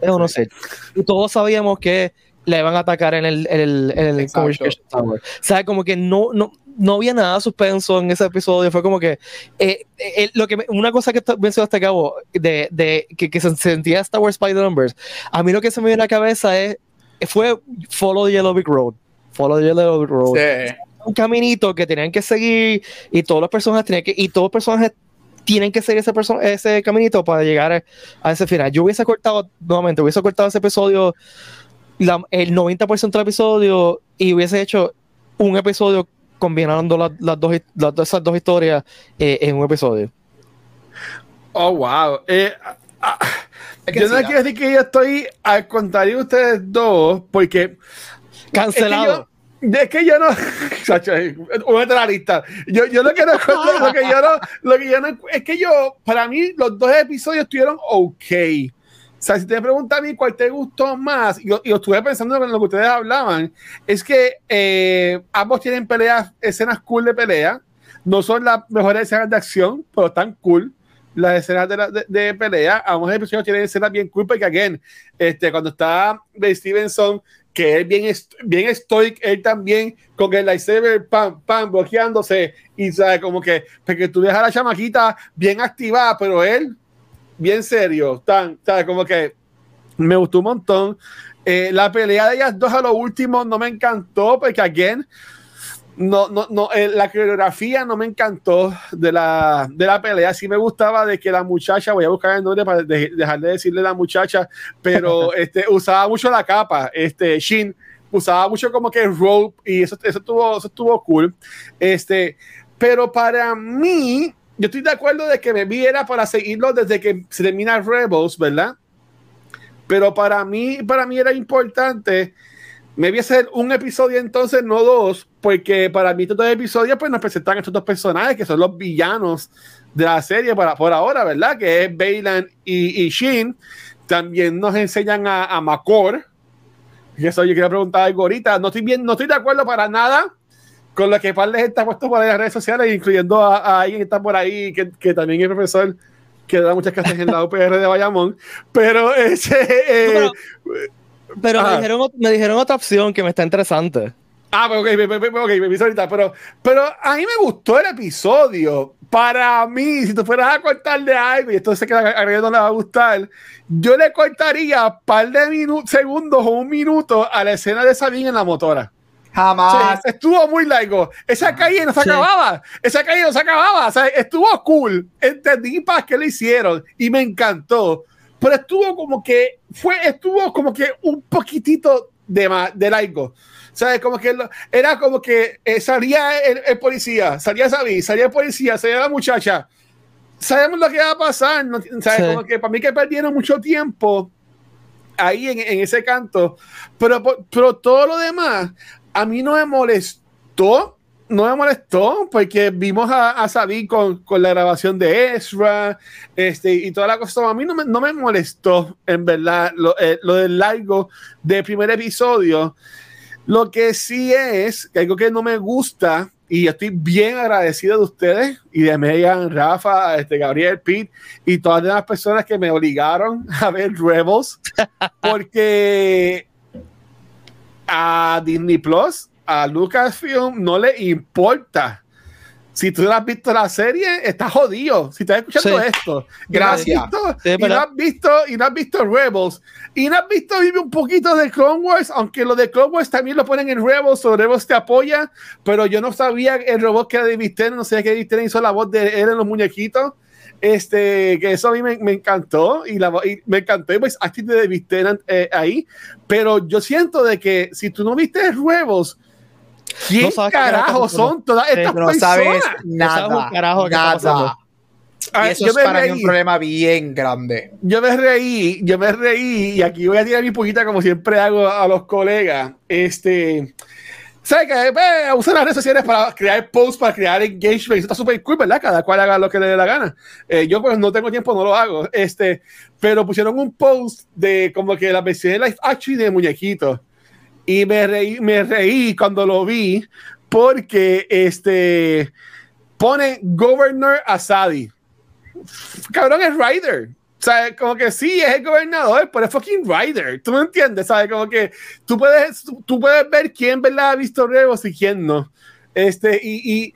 Eso no sé. Y todos sabíamos que le iban a atacar en el, en el, en el Communication Tower. O sea, como que no, no, no había nada suspenso en ese episodio. Fue como que eh, eh, lo que me, una cosa que mencionaste, Cabo, de, de que, que, se sentía Star Wars by the Numbers. A mí lo que se me viene a la cabeza es fue Follow the Yellow Brick Road. Follow the Yellow Brick Road. Sí un caminito que tenían que seguir y todas las personas tenían que y todos los personajes tienen que seguir ese, ese caminito para llegar a, a, ese final. Yo hubiese cortado, nuevamente, hubiese cortado ese episodio, la, el 90% del episodio, y hubiese hecho un episodio combinando las, las dos, las, esas dos historias eh, en un episodio. Oh, wow. Eh, ah, yo no quiero decir que yo estoy al contrario de ustedes dos, porque. Cancelado. Es que yo no, *laughs* una la lista. Yo, yo lo que no, *laughs* lo que yo no, lo que yo no, es que yo, para mí, los dos episodios estuvieron ok. O sea, si te preguntas a mí cuál te gustó más, y yo, yo, estuve pensando en lo que ustedes hablaban, es que eh, ambos tienen peleas, escenas cool de pelea. No son las mejores escenas de acción, pero están cool las escenas de, la, de, de, pelea. Ambos episodios tienen escenas bien cool, porque, again, este, cuando está de Stevenson que es bien, bien stoic, él también con el lightsaber, pam, pam, bloqueándose, y sabe, como que, porque tú dejas a la chamaquita bien activada, pero él, bien serio, tan, sabe, como que me gustó un montón. Eh, la pelea de ellas dos a lo último no me encantó, porque, again, no, no, no, eh, la coreografía no me encantó de la, de la pelea. Sí me gustaba de que la muchacha, voy a buscar el nombre para de, dejar de decirle la muchacha, pero *laughs* este, usaba mucho la capa. Este, Shin usaba mucho como que rope y eso, eso, estuvo, eso estuvo cool. Este, pero para mí, yo estoy de acuerdo de que me viera para seguirlo desde que se termina Rebels, ¿verdad? Pero para mí, para mí era importante me voy a hacer un episodio entonces, no dos, porque para mí estos dos episodios pues nos presentan estos dos personajes que son los villanos de la serie para, por ahora, ¿verdad? Que es Bailan y, y Shin. También nos enseñan a, a Makor. Y eso yo quería preguntar algo ahorita. No estoy, bien, no estoy de acuerdo para nada con lo que Parles está puesto por las redes sociales, incluyendo a, a alguien que está por ahí, que, que también es profesor que da muchas clases en la UPR de Bayamón. Pero *laughs* ese... Eh, pero me dijeron, me dijeron, otra opción que me está interesante. Ah, pero ok, ok, me ahorita. Pero, pero a mí me gustó el episodio. Para mí, si tú fueras a cortarle algo, y esto sé que a Gabriel no le va a gustar, yo le cortaría un par de segundos o un minuto a la escena de Sabine en la motora. Jamás. estuvo muy largo. Esa calle no se acababa. Esa calle no se acababa. O sea, estuvo cool. Entendí para qué lo hicieron y me encantó. Pero estuvo como que fue, estuvo como que un poquitito de, más, de largo. ¿Sabes? Como que era como que eh, salía el, policía, salía Sabi, salía el policía, salía la muchacha. Sabemos lo que va a pasar. ¿Sabes? Como que para mí que perdieron mucho tiempo ahí en, en, ese canto. Pero, pero todo lo demás, a mí no me molestó. No me molestó porque vimos a, a Sabi con, con, la grabación de Ezra este, y toda la cosa. A mí no me, no me molestó, en verdad, lo, eh, lo del largo del primer episodio. Lo que sí es que algo que no me gusta y estoy bien agradecido de ustedes y de Megan, Rafa, este, Gabriel, Pete y todas las personas que me obligaron *laughs* a ver Rebels porque a Disney Plus, a Lucasfilm no le importa si tú no has visto la serie, estás jodido. Si estás escuchando esto, gracias. Y no, has visto, y no has visto Rebels, y no has visto vive un poquito de Clone Wars, aunque lo de Clone Wars también lo ponen en Rebels, o Rebels te apoya, pero yo no sabía el robot que era de Visteren, no sé qué Visteren hizo la voz de él en los muñequitos. Este, que eso a mí me, me encantó y, la, y me encantó y pues aquí de Visteren eh, ahí, pero yo siento de que si tú no viste Rebels, ¿Quién carajo son todas estas no personas? Sabes nada, no carajo nada. Ah, y eso es para mí un problema bien grande. Yo me reí, yo me reí, y aquí voy a tirar mi poquita como siempre hago a los colegas. Este, ¿sabes qué? Pues, usan las redes sociales para crear posts, para crear engagement. Eso está súper cool, ¿verdad? Cada cual haga lo que le dé la gana. Eh, yo, pues, no tengo tiempo, no lo hago. Este, pero pusieron un post de como que la versión de live action de muñequitos. Y me reí, me reí cuando lo vi porque este pone Governor Asadi. Cabrón es Ryder. O sea, como que sí, es el gobernador, pero es fucking Ryder. ¿Tú me entiendes? ¿Sabes? Como que tú puedes, tú puedes ver quién ¿verdad? ha visto Rebels y quién no. Este, y,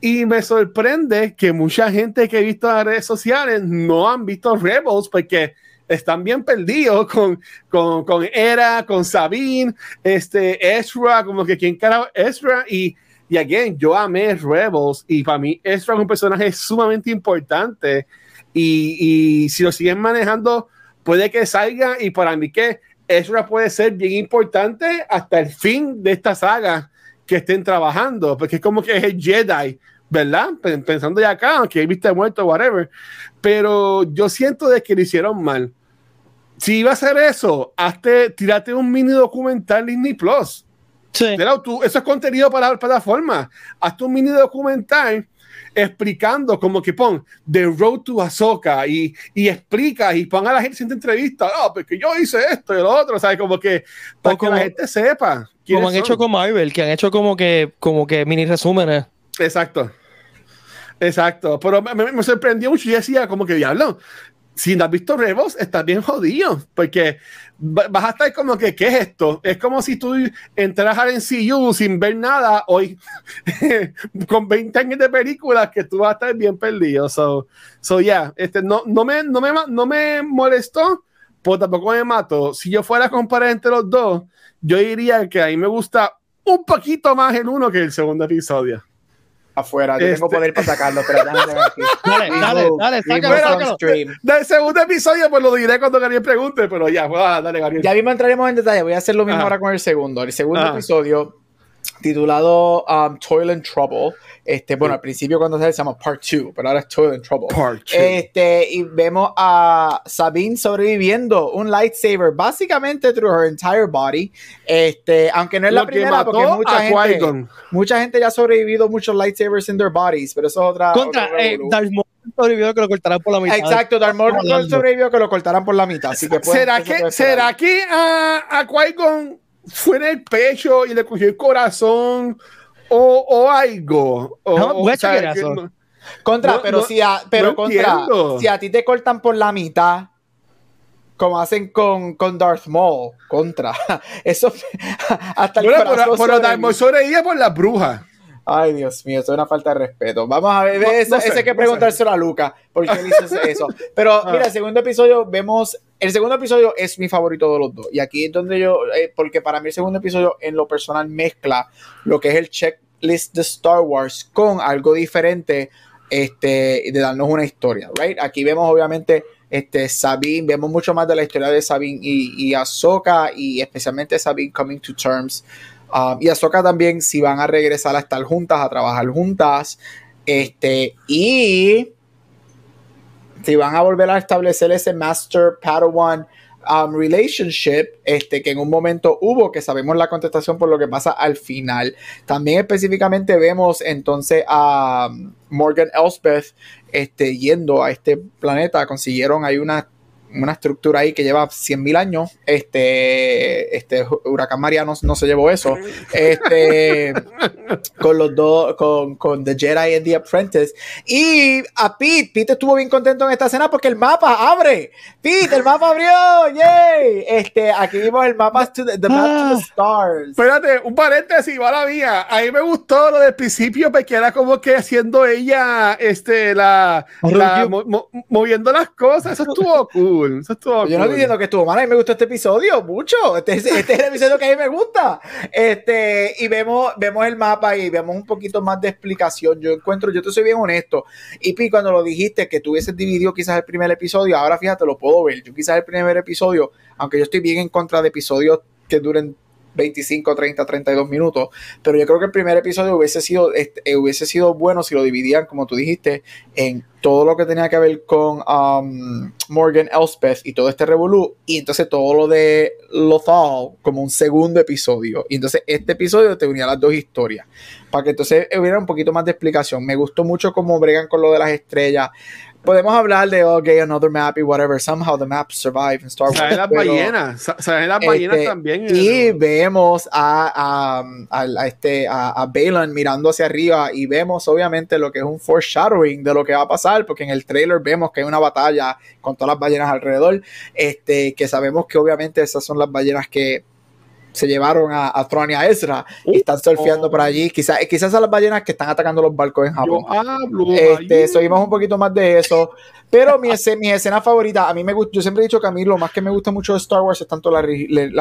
y, y, me sorprende que mucha gente que he visto en las redes sociales no han visto Rebels porque están bien perdidos con, con, con Era, con Sabine, este, Ezra, como que quién carajo Ezra y, y again, yo amé Rebels y para mí Ezra es un personaje sumamente importante y, y si lo siguen manejando puede que salga y para mí que Ezra puede ser bien importante hasta el fin de esta saga que estén trabajando, porque es como que es el Jedi, ¿verdad? Pensando ya acá, aunque viste muerto, whatever. Pero yo siento de que lo hicieron mal si iba a hacer eso, hazte, tírate un mini documental Disney Plus. Sí. tú, eso es contenido para la plataforma. Hazte un mini documental explicando como que pon The Road to Ahsoka y, y explica y pon a la gente en entrevista, no, porque yo hice esto y lo otro, ¿sabes? Como que para que la gente sepa. Como han hecho con Marvel, que han hecho como que, como que mini resúmenes. Exacto. Exacto. Pero me, me sorprendió mucho y decía como que diablo, si no has visto Rebels, estás bien jodido, porque vas a estar como que, ¿qué es esto? Es como si tú entras al MCU sin ver nada hoy, *laughs* con 20 años de películas, que tú vas a estar bien perdido. So, so yeah, este, no, no, me, no, me, no me molestó, pues tampoco me mató. Si yo fuera a comparar entre los dos, yo diría que a mí me gusta un poquito más el uno que el segundo episodio afuera. Yo tengo este- poder para sacarlo, pero déjame aquí. *laughs* Dale, dale, dale, sácalo, Del segundo episodio, pues lo diré cuando Gabriel pregunte, pero ya, pues, dale, Gabriel. Ya mismo entraremos en detalle. Voy a hacer lo mismo ahora con el segundo. El segundo episodio, titulado um, Toil and Trouble, este, bueno, al principio cuando se llama Part 2, pero ahora es Toil and Trouble. Part 2. Este, y vemos a Sabine sobreviviendo un lightsaber básicamente through her entire body. Este, aunque no es la primera porque mucha gente, mucha gente ya ha sobrevivido muchos lightsabers in their bodies, pero eso es otra Contra eh, Darth Maul sobrevivió que lo cortarán por la mitad. Exacto, Darth Maul sobrevivió que lo cortarán por la mitad, así que ¿Será que será que a, a Qui-Gon fue en el pecho y le cogió el corazón o, o algo. O, no, o sea, no, contra, no, pero, si a, pero contra, si a ti te cortan por la mitad, como hacen con, con Darth Maul, contra. *laughs* Eso, *laughs* hasta el Bueno, corazón pero, pero sobrevive. Darth Maul sobrevive por las brujas. Ay, Dios mío, eso es una falta de respeto. Vamos a ver, No- eso, no sé, hay que no preguntárselo a Luca, porque él hizo eso. *laughs* Pero Ah. mira, el segundo episodio vemos, el segundo episodio es mi favorito de los dos. Y aquí es donde yo, eh, porque para mí el segundo episodio en lo personal mezcla lo que es el checklist de Star Wars con algo diferente, este, de darnos una historia, right? Aquí vemos obviamente este, Sabine, vemos mucho más de la historia de Sabine y, y Ahsoka, y especialmente Sabine coming to terms. Um, y Ahsoka también, si van a regresar a estar juntas, a trabajar juntas. Este, y si van a volver a establecer ese Master Padawan um, relationship, este, que en un momento hubo, que sabemos la contestación por lo que pasa al final. También específicamente vemos entonces a um, Morgan Elspeth este, yendo a este planeta. Consiguieron ahí una, una estructura ahí que lleva 100.000 años. Este, este huracán Mariano no se llevó eso. Este, *laughs* con los dos, con, con The Jedi and The Apprentice. Y a Pete, Pete estuvo bien contento en esta escena porque el mapa abre. Pete, el mapa abrió. Yay. Este, aquí vimos el mapa to the, the map to the stars. Espérate, un paréntesis, la mía. A mí me gustó lo del principio, porque era como que haciendo ella, este, la, la- mo- mo- moviendo las cosas. Eso estuvo cool. Eso estuvo Yo no estoy diciendo que estuvo mal, a mí me gustó este episodio mucho. Este es, este es el episodio que a mí me gusta. Este, y vemos, vemos el mapa y vemos un poquito más de explicación. Yo encuentro, yo te soy bien honesto. Y Pi, cuando lo dijiste que tú hubieses dividido quizás el primer episodio, ahora fíjate, lo puedo ver. Yo quizás el primer episodio, aunque yo estoy bien en contra de episodios que duren 25, 30, 32 minutos, pero yo creo que el primer episodio hubiese sido, este, eh, hubiese sido bueno si lo dividían, como tú dijiste, en todo lo que tenía que ver con um, Morgan Elspeth y todo este revolú, y entonces todo lo de Lothal como un segundo episodio. Y entonces este episodio te unía las dos historias, para que entonces hubiera un poquito más de explicación. Me gustó mucho cómo bregan con lo de las estrellas. Podemos hablar de, ok, another map y whatever. Somehow the maps survive in Star Wars. Salen las ballenas. sa- Salen las ballenas este, también. y vemos a, a, a- este, a, a Balin mirando hacia arriba y vemos obviamente lo que es un foreshadowing de lo que va a pasar, porque en el trailer vemos que hay una batalla con todas las ballenas alrededor, este, que sabemos que obviamente esas son las ballenas que se llevaron a, a y a Ezra y están surfeando por allí. Quizás quizás son las ballenas que están atacando los barcos en Japón. Yo hablo. Este, ahí. subimos un poquito más de eso. Pero mi, escena, mi escena favorita, a mí me gusta, yo siempre he dicho que a mí lo más que me gusta mucho de Star Wars es tanto la,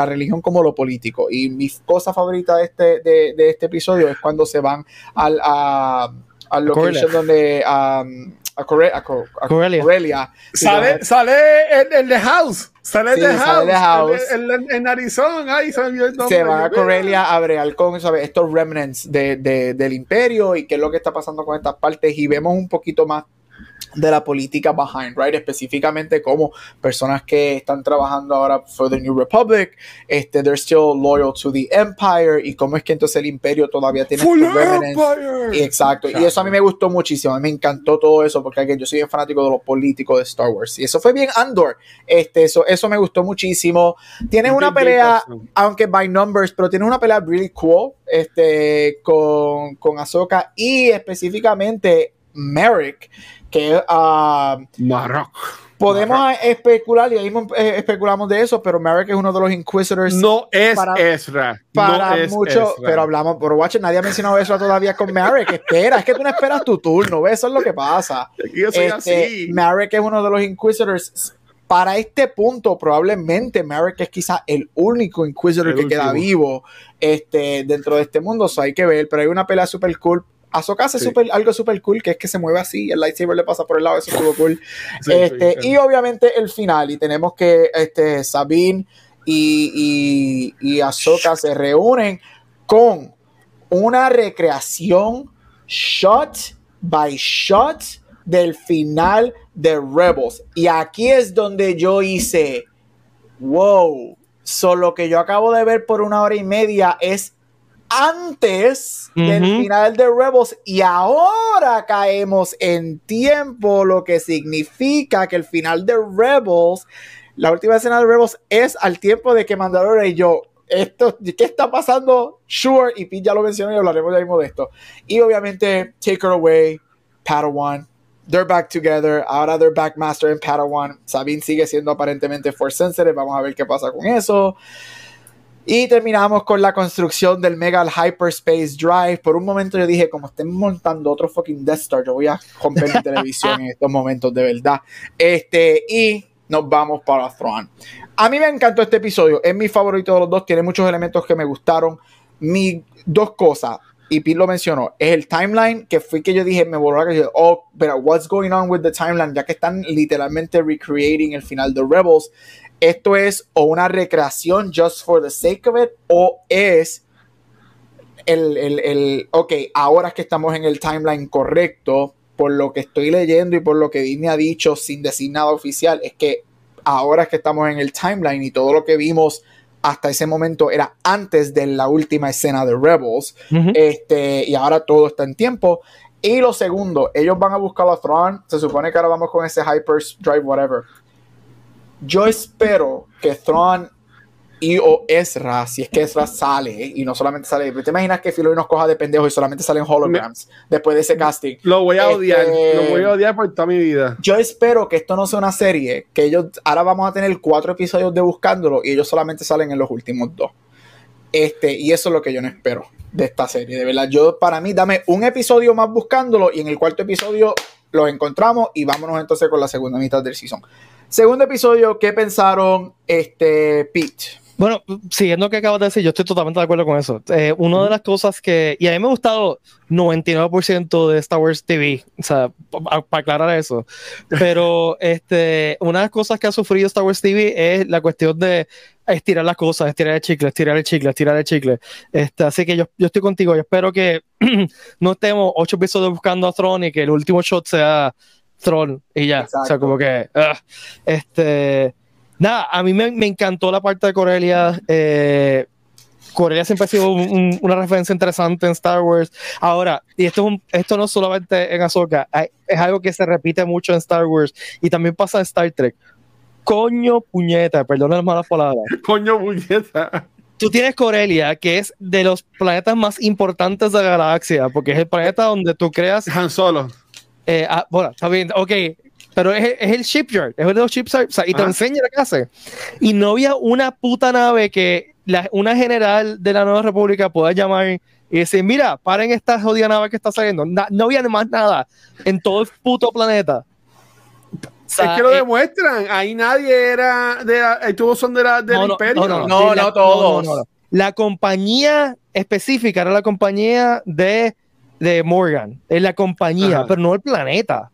religión como lo político. Y mi cosa favorita de este, de, de este episodio es cuando se van al, a, al location donde um, a, Corre- a Co- a Corellia. Corellia. Y Sale, sale el, el de House. Sale el Sí, de sale House. The House. El, el- en Arizona. Ay, se el se van a Corellia a bregar con ¿sabes? estos remnants de, de- del imperio y qué es lo que está pasando con estas partes y vemos un poquito más de la política behind, right? Específicamente como personas que están trabajando ahora for the New Republic, este, they're still loyal to the Empire y cómo es que entonces el imperio todavía tiene. Y Exacto, y eso a mí me gustó muchísimo, a mí me encantó todo eso, porque again, yo soy bien fanático de los políticos de Star Wars, y eso fue bien Andor, este, eso, eso me gustó muchísimo. Tienes una pelea, aunque by numbers, pero tienes una pelea really cool, este, con, con Ahsoka, y específicamente Merrick, que ah, Marroc. podemos especular, y ahí eh, especulamos de eso, pero Merrick es uno de los Inquisitors No es para- Ezra. para no es mucho, Ezra. pero hablamos, pero watch, nadie ha mencionado eso todavía con Marek. Espera, es que tú no esperas tu turno, ¿ves? Eso es lo que pasa. Yo soy Este, así. Marek es uno de los Inquisitors. Para este punto, probablemente Marek es quizá el único Inquisitor El que queda vivo este, dentro de este mundo. Eso hay que ver, pero hay una pelea super cool. Ahsoka hace Sí. super- algo super cool, que es que se mueve así, el lightsaber le pasa por el lado, eso estuvo cool. *laughs* Sí, Este, sí, y obviamente el final, y tenemos que este, Sabine y, y, y Ahsoka se reúnen con una recreación shot by shot del final de Rebels. Y aquí es donde yo hice, wow, solo que yo acabo de ver por una hora y media es antes del Ujú. final de Rebels y ahora caemos en tiempo, lo que significa que el final de Rebels, la última escena de Rebels es al tiempo de que Mandalorian y yo, esto, ¿qué está pasando? Sure, y Pete ya lo mencionó y hablaremos ya mismo de esto. Y obviamente, Take Her Away, Padawan, they're back together. Ahora they're back Master and Padawan. Sabine sigue siendo aparentemente Force Sensitive. Vamos a ver qué pasa con eso. Y terminamos con la construcción del Mega Hyperspace Drive. Por un momento yo dije, como estén montando otro fucking Death Star, yo voy a romper mi televisión en estos momentos de verdad. Este, y nos vamos para Thrawn. A mí me encantó este episodio. Es mi favorito de los dos. Tiene muchos elementos que me gustaron. Mi dos cosas y Pete lo mencionó, es el timeline que fue que yo dije, me voló a que oh, pero what's going on with the timeline, ya que están literalmente recreating el final de Rebels. Esto es o una recreación just for the sake of it, o es el, el, el ok, ahora es que estamos en el timeline correcto, por lo que estoy leyendo y por lo que Disney ha dicho sin decir nada oficial, es que ahora es que estamos en el timeline y todo lo que vimos hasta ese momento era antes de la última escena de Rebels. este, y ahora todo está en tiempo. Y lo segundo, ellos van a buscar a Thrawn. Se supone que ahora vamos con ese Hyper Drive, whatever. Yo espero que Thrawn y o Ezra, si es que Ezra sale y no solamente sale, ¿te imaginas que Filoni nos coja de pendejos y solamente salen holograms después de ese casting? Lo voy a odiar, Este, lo voy a odiar por toda mi vida. Yo espero que esto no sea una serie, que ellos ahora vamos a tener cuatro episodios de buscándolo y ellos solamente salen en los últimos dos. Este, y eso es lo que yo no espero de esta serie, de verdad. Yo, para mí, dame un episodio más buscándolo y en el cuarto episodio los encontramos y vámonos entonces con la segunda mitad del season. Segundo episodio, ¿qué pensaron este Pete? Bueno, siguiendo lo que acabas de decir, yo estoy totalmente de acuerdo con eso. Eh, una de las cosas que, y a mí me ha gustado 99% de Star Wars TV, o sea, para aclarar eso, pero *laughs* este, una de las cosas que ha sufrido Star Wars TV es la cuestión de estirar las cosas, estirar el chicle, estirar el chicle, estirar el chicle. Este, así que yo, yo estoy contigo, yo espero que *clears throat* no estemos ocho episodios buscando a Throne y que el último shot sea Throne y ya, o sea, como que, ah, este... Nada, a mí me, me encantó la parte de Corelia. Eh, Corelia siempre ha sido un- un- una referencia interesante en Star Wars. Ahora, y esto, es un- esto no solamente en Ahsoka, hay- es algo que se repite mucho en Star Wars y también pasa en Star Trek. Coño puñeta, perdona las malas palabras. *laughs* Coño, bulleta. Tú tienes Corelia, que es de los planetas más importantes de la galaxia, porque es el planeta donde tú creas Han Solo. Eh, ah, bueno, está bien, ok, pero es, es el shipyard, es uno de los shipyards, o sea, y te enseña lo que hace. Y no había una puta nave que la- una general de la Nueva República pueda llamar y decir, mira, paren esta jodida nave que está saliendo. Na- no había más nada en todo el puto planeta. O sea, es que lo eh, demuestran. Ahí nadie era de la, todos son de la, del no, no, imperio. no, no, No, la- no todos. no, no. La compañía específica era la compañía de, de Morgan, es la compañía, Ajá. pero no el planeta.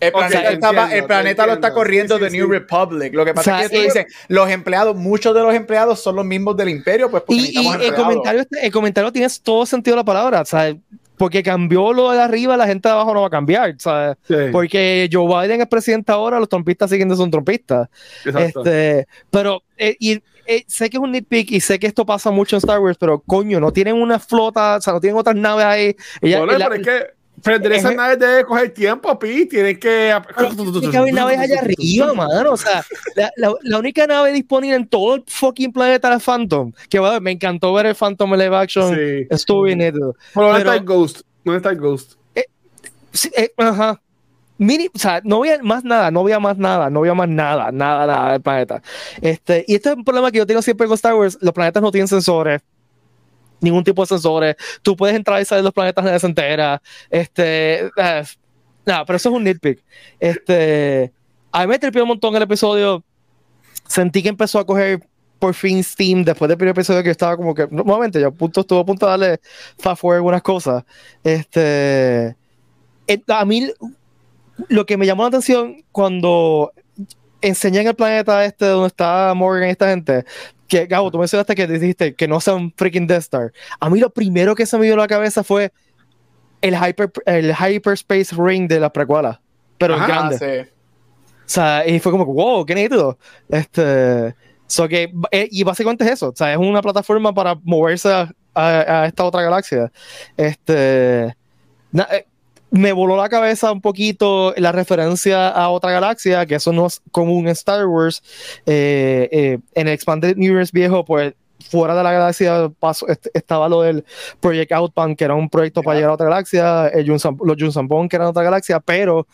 El planeta, estaba- entiendo, el planeta lo está corriendo Sí, de sí, New sí. Republic. Lo que pasa O sea, es que ellos eh, dicen, los empleados, muchos de los empleados son los mismos del imperio, pues porque Y, el, comentario, este- el comentario tiene todo sentido de la palabra, o sea, porque cambió lo de arriba, la gente de abajo no va a cambiar, o sea, Sí, porque Joe Biden es presidente ahora, los trompistas siguen siendo trompistas. exacto. Este, pero eh, y, eh, sé que es un nitpick y sé que esto pasa mucho en Star Wars, pero coño, no tienen una flota, o sea, no tienen otras naves ahí. Ella- Bueno, la- pero es que prender es- esas naves debe coger tiempo, Pi. Tienen que. tiene que haber *laughs* naves allá arriba, mano. O sea, la, la- la única nave disponible en todo el fucking planeta era Phantom. Que bueno, me encantó ver el Phantom live action. Sí. Estuvo bien. Pero ¿dónde está el Ghost? ¿Dónde está el Ghost? Sí, eh, ajá. Mini, o sea, no había más nada, no había más nada, no había más nada, nada, nada del planeta. Este, y este es un problema que yo tengo siempre con Star Wars. Los planetas no tienen sensores, ningún tipo de sensores. Tú puedes entrar y salir de los planetas de entera. Este, eh, nada, pero eso es un nitpick. Este, a mí me tripió un montón el episodio. Sentí que empezó a coger por fin Steam después del primer episodio que yo estaba como que, nuevamente, yo punto, estuve a punto de darle fast forward algunas cosas. Este, a mí lo que me llamó la atención cuando enseñan el planeta este donde está Morgan y esta gente, que Gabo, tú mencionaste que dijiste que no sea un freaking Death Star. A mí lo primero que se me dio a la cabeza fue el, hyper, el Hyperspace Ring de la precuela, pero Ajá, grande. sí. O sea, y fue como, wow, qué nítido. Este, so que, eh, y básicamente es eso. O sea, es una plataforma para moverse a, a- a esta otra galaxia. Este, na- eh, me voló la cabeza un poquito la referencia a otra galaxia, que eso no es común en Star Wars. Eh, eh, en el Expanded Universe viejo, pues fuera de la galaxia paso, estaba lo del Project Outbound, que era un proyecto para llegar a otra galaxia, el los Junsan Bond, que eran otra galaxia, pero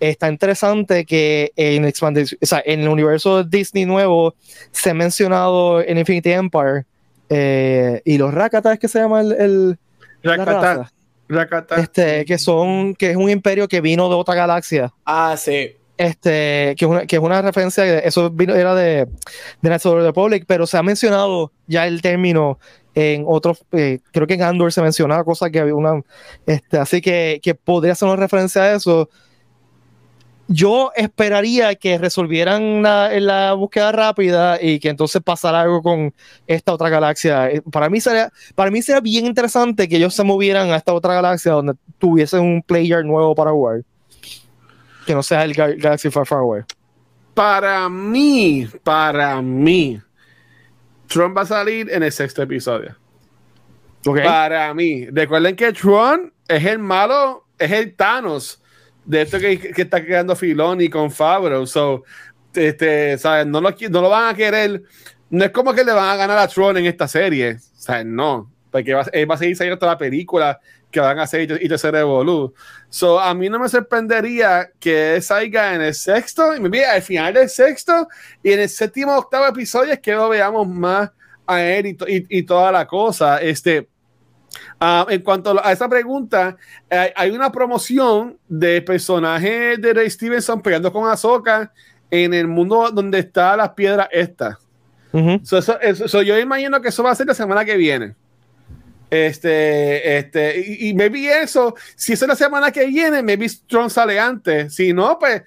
está interesante que en, o sea, en el universo de Disney nuevo se ha mencionado en Infinity Empire eh, y los Rakata es que se llama el, el Rakata. Rakata. Este, que son, que es un imperio que vino de otra galaxia. Ah, sí. Este, que es una, que es una referencia, eso vino, era de, de the Republic, pero se ha mencionado ya el término en otros, eh, creo que en Andor se mencionaba cosas que había una, este, así que, que podría ser una referencia a eso yo esperaría que resolvieran la, la, búsqueda rápida y que entonces pasara algo con esta otra galaxia. Eh, para mí sería, para mí sería bien interesante que ellos se movieran a esta otra galaxia donde tuviesen un player nuevo para jugar. Que no sea el Galaxy Far Far Away. Para mí, para mí, Tron va a salir en el sexto episodio. Para mí. Recuerden que Tron es el malo, es el Thanos de esto que, que está creando Filoni con Fabro. So, este, ¿sabes? No lo, no lo van a querer. No es como que le van a ganar a Tron en esta serie. ¿Sabes? No. Porque va, va a seguir saliendo toda la película que van a hacer y, te será Evolu. So, a mí no me sorprendería que salga en el sexto, y me al final del sexto, y en el séptimo octavo episodio es que lo veamos más a él y, y, y toda la cosa. Este, Ah, en cuanto a esa pregunta, hay una promoción de personaje de Ray Stevenson peleando con Ahsoka en el mundo donde están las piedras estas. eso, yo imagino que eso va a ser la semana que viene. Este, este, y, me vi eso. Si eso es la semana que viene, me vi Strong sale antes. Si no, pues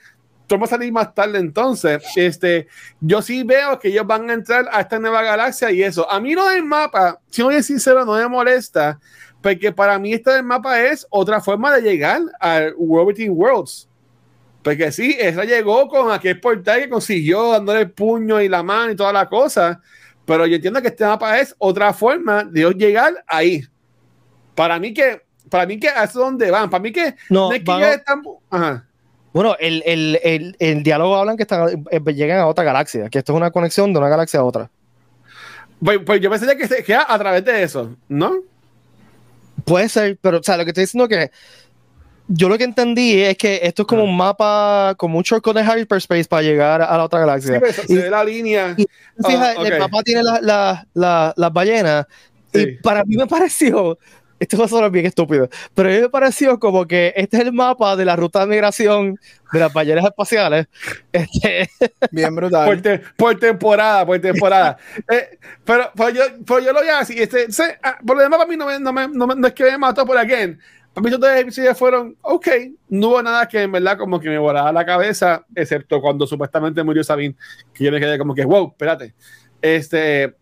va a salir más tarde entonces. Este, yo sí veo que ellos van a entrar a esta nueva galaxia y eso. A mí no del mapa, si voy a sincero, no me molesta, porque para mí este del mapa es otra forma de llegar al World Between Worlds. Porque sí, esa llegó con aquel portal que consiguió dándole el puño y la mano y toda la cosa. Pero yo entiendo que este mapa es otra forma de llegar ahí. Para mí que, para mí que es donde van. Para mí que no, es que ya están. Ajá. Bueno, el, el, el, el, diálogo hablan que están, eh, llegan a otra galaxia, que esto es una conexión de una galaxia a otra. Pues, pues yo pensé que se queda a través de eso, ¿no? Puede ser, pero o sea, lo que estoy diciendo que yo lo que entendí es que esto es como un mapa con mucho shortcut de hyperspace para llegar a la otra galaxia. Sí, se ve la línea. Y, fíjate, oh, el mapa tiene las la, la, la ballenas. Y para mí me *laughs* pareció esto va a sonar bien estúpido, pero a mí me pareció como que este es el mapa de la ruta de migración de las ballenas espaciales. *laughs* Este, bien brutal. Por, temporada, por temporada. *laughs* eh, pero, pues yo, pues yo lo voy a decir, este, ah, por lo demás para mí no, me, no, me, no, es que me mató por aquí. Para mí todos los episodios fueron, ok, no hubo nada que en verdad como que me volara la cabeza, excepto cuando supuestamente murió Sabine, que yo me quedé como que, wow, espérate. Este,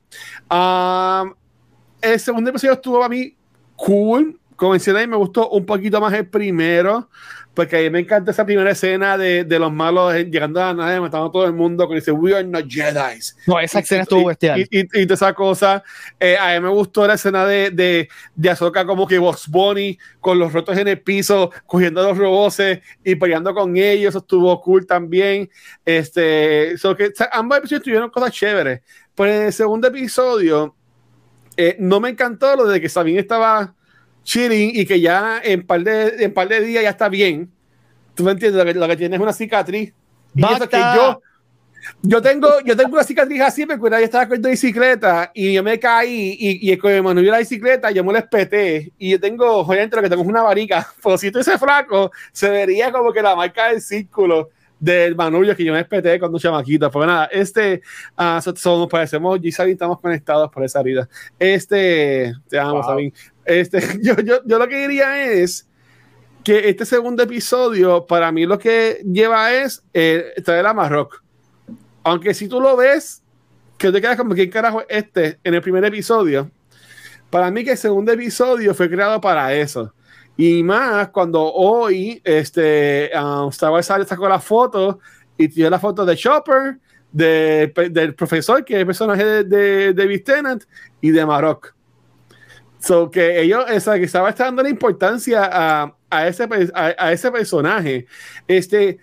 um, el segundo episodio estuvo a mí cool. Como mencioné, me gustó un poquito más el primero, porque a mí me encanta esa primera escena de, de los malos llegando a la nave, matando a todo el mundo, con dice, We are not Jedi. No, esa escena estuvo bestial. Y, y, y, esa cosa. Eh, a mí me gustó la escena de, de, de Ahsoka como que Box Bunny con los rotos en el piso, cogiendo a los robots y peleando con ellos. Eso estuvo cool también. Este, so que, ambos episodios tuvieron cosas chéveres. Pero en el segundo episodio, eh, no me encantó lo de que Sabine estaba chilling y que ya en par de, en par de días ya está bien. ¿Tú me entiendes? Lo que, lo que tiene es una cicatriz. Y eso que yo, yo tengo, yo tengo una cicatriz así, porque yo estaba con la bicicleta y yo me caí y, y cuando me la bicicleta yo me la espeté y yo tengo, obviamente lo que tengo es una varica, *laughs* pues si ese flaco se vería como que la marca del círculo del manubrio que yo me espeté cuando chamaquita. Pues nada, este, uh, so, nos parecemos, y estamos conectados por esa vida. Este, te amo, wow. Este, *laughs* yo, yo, yo lo que diría es que este segundo episodio, para mí lo que lleva es eh, traer a Marrock. Aunque si tú lo ves, que te quedas como, ¿quién carajo este en el primer episodio? Para mí que el segundo episodio fue creado para eso y más cuando hoy este, um, Star Wars sacó la foto y tiene la foto de Chopper, de, del profesor, que es el personaje de, de, David Tennant, y de Marok. So que ellos, esa, que estaba dando la importancia a, a, ese, a, ese personaje. Este,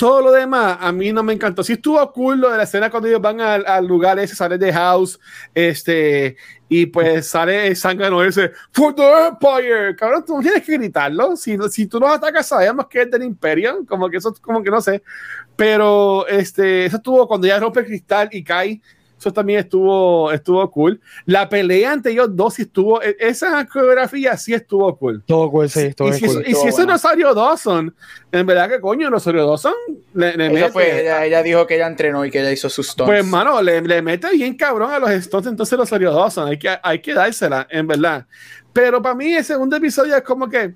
todo lo demás a mí no me encantó. Sí estuvo cool lo de la escena cuando ellos van al, al lugar ese, sale de House, este, y pues sale Sangano ese, For the Empire. Cabrón, tú no tienes que gritarlo. Si, si tú nos atacas, sabemos que es del Imperio. Como que eso, como que no sé. Pero este, eso estuvo cuando ya rompe el cristal y cae eso también estuvo, estuvo cool. La pelea entre ellos dos sí estuvo, e, esa coreografía sí estuvo cool. Estuvo cool, sí, estuvo y si, cool. y si ese Rosario Dawson, en verdad que coño, Rosario Dawson le, le mete. Fue, ella, ella, dijo que ella entrenó y que ella hizo sus stunts. Pues, mano, le, le mete bien cabrón a los stunts, entonces Rosario Dawson, hay que, hay que dársela, en verdad. Pero para mí, el segundo episodio es como que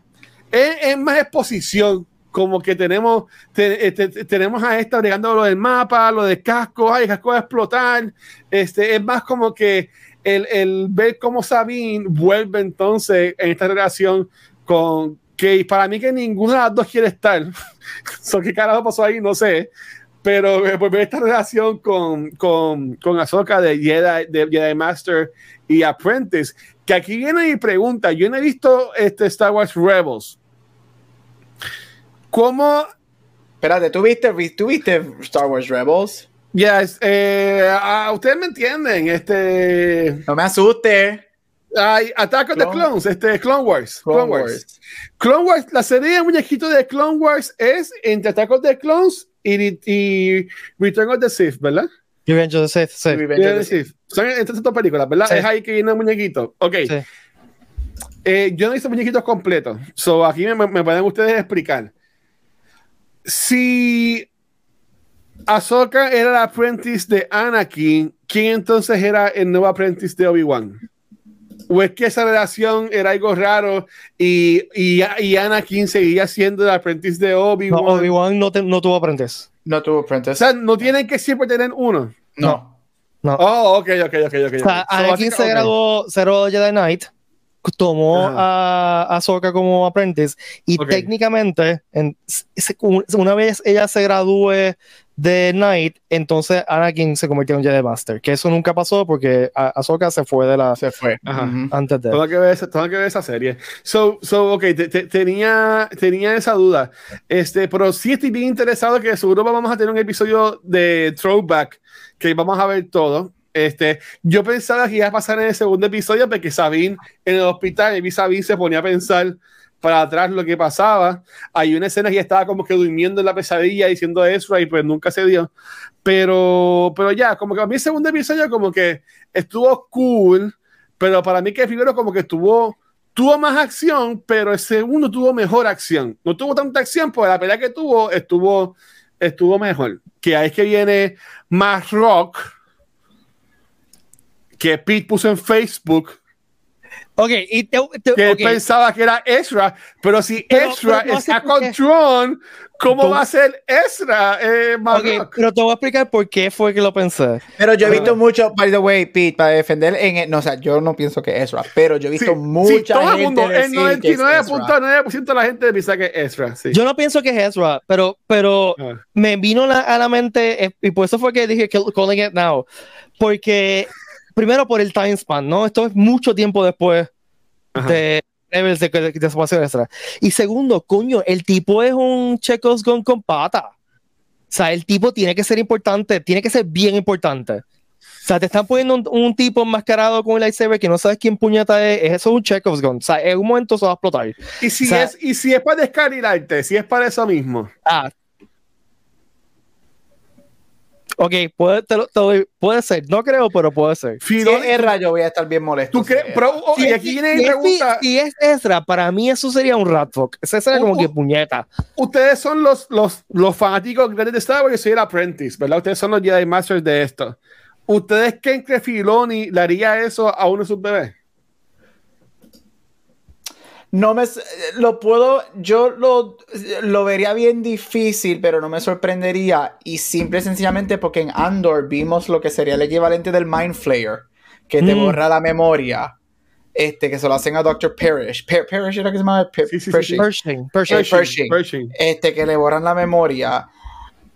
es, es más exposición como que tenemos, te, te, tenemos a esta bregando lo del mapa, lo del casco, ay, el casco va a explotar. Este, es más como que el, el ver cómo Sabine vuelve entonces en esta relación con que para mí que ninguna de las dos quiere estar. *laughs* so, ¿Qué carajo pasó ahí? No sé. Pero volver esta relación con, con, con Ahsoka de Jedi, de Jedi Master y Apprentice, que aquí viene mi pregunta. Yo no he visto este Star Wars Rebels. ¿Cómo? Espérate, ¿tú viste, ¿tú viste Star Wars Rebels? Yes, eh, uh, ustedes me entienden, este... No me asuste. Ay, Attack of the Clones, este, Clone Wars. Clone, Clone Wars. Wars. Clone Wars, la serie de muñequitos de Clone Wars es entre Attack of the Clones y, y Return of the Sith, ¿verdad? Revenge of the Sith, sí. Revenge of the Sith. Son estas dos películas, ¿verdad? Sí. Es ahí que viene el muñequito. Ok. Sí. Eh, yo no visto muñequitos completos. So, aquí me, me pueden ustedes explicar si Ahsoka era el apprentice de Anakin, ¿quién entonces era el nuevo apprentice de Obi-Wan? ¿O es que esa relación era algo raro y, y, y Anakin seguía siendo el apprentice de Obi-Wan? No, Obi-Wan no, no, tuvo apprentice. No tuvo apprentice. O sea, no tienen que siempre tener uno. No. No. Oh, ok, ok, ok, ok. O sea, Anakin so, se graduó Zero Jedi Knight tomó Ajá. a Ahsoka como apprentice y okay. técnicamente en, una vez ella se gradúe de Knight, entonces Anakin se convirtió en Jedi Master, que eso nunca pasó porque Ahsoka se fue de la se fue Ajá. antes de tengo que ver tengo que ver esa serie so, so ok, te, te, tenía tenía esa duda este, pero sí estoy bien interesado que seguro vamos a tener un episodio de Throwback que vamos a ver todo este, yo pensaba que iba a pasar en el segundo episodio porque Sabine en el hospital, y Sabine se ponía a pensar para atrás lo que pasaba. Hay una escena que estaba como que durmiendo en la pesadilla diciendo eso y pues nunca se dio. Pero, pero ya, como que a mí el segundo episodio como que estuvo cool, pero para mí que el primero como que estuvo tuvo más acción, pero el segundo tuvo mejor acción. No tuvo tanta acción, pues la pelea que tuvo estuvo, estuvo mejor. Que ahí es que viene más rock que Pete puso en Facebook. Ok, y te, te, que okay. pensaba que era Ezra, pero si pero, Ezra pero no está con Tron, ¿cómo va a ser Ezra? Eh, okay, pero te voy a explicar por qué fue que lo pensé. Pero yo he visto uh, mucho, by the way, Pete, para defender, en, no, o sea, yo no pienso que es Ezra, pero yo he visto sí, mucha sí, todo gente el mundo, el 99.9% de la gente piensa que es Ezra. Sí. Yo no pienso que es Ezra, pero, pero uh. me vino la, a la mente, y por eso fue que dije calling it now, porque primero por el time span, ¿no? Esto es mucho tiempo después Ajá. de Rebels de, de, extra. Y segundo, coño, el tipo es un Chekos Gun con pata. O sea, el tipo tiene que ser importante, tiene que ser bien importante. O sea, te están poniendo un, un tipo enmascarado con el lightsaber que no sabes quién puñeta es, eso es un Chekhov's gun. O sea, en un momento se va a explotar. Y si, o sea, es, y si es para descarrilarte, si es para eso mismo. Ah, Ok, puede, te lo, te lo, puede ser. No creo, pero puede ser. Si es Ezra, yo voy a estar bien molesto. ¿Tú crees? Pero, oh, si y aquí es, viene si mi pregunta. Si es Ezra, para mí eso sería un ratfuck. Ese sería como Uh, que puñeta. Ustedes son los, los, los fanáticos grandes de Star Wars. Yo soy el apprentice, ¿verdad? Ustedes son los Jedi Masters de esto. ¿Ustedes creen que Filoni le haría eso a uno de sus bebés? No me lo puedo, yo lo, lo vería bien difícil, pero no me sorprendería. Y simple y sencillamente porque en Andor vimos lo que sería el equivalente del Mind Flayer, que te Mm. borra la memoria. Este, que se lo hacen a Dr. Parrish. Per- Parrish era que se llama Pe- Sí, sí, sí, Pershing. Pershing, Pershing. Eh, Pershing. Pershing. Este, que le borran la memoria.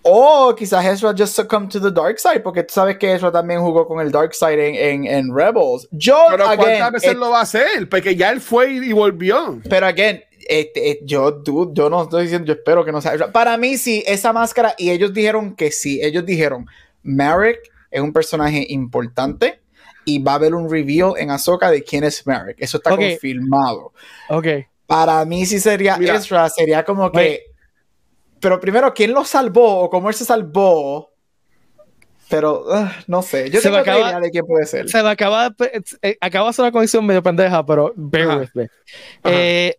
O quizás Ezra just succumb to the dark side, porque tú sabes que Ezra también jugó con el dark side en, en, en Rebels. Yo, Pero ¿cuántas again, veces eh, lo va a hacer? Porque ya él fue y, volvió. pero again, Este, eh, yo, dude, yo no estoy diciendo, yo espero que no sea. Para mí, sí, esa máscara, y ellos dijeron que sí. Ellos dijeron, Merrick es un personaje importante y va a haber un reveal en Ahsoka de quién es Merrick. Eso está confirmado. Ok. Para mí, sí sería Mira. Ezra, sería como que. Wait. Pero primero, ¿quién lo salvó o cómo él se salvó? Pero ah, no sé. Yo Se tengo acaba- idea de quién puede ser. Se me acaba de, eh, acaba de hacer una conexión medio pendeja, pero bear Ajá. with me. Eh,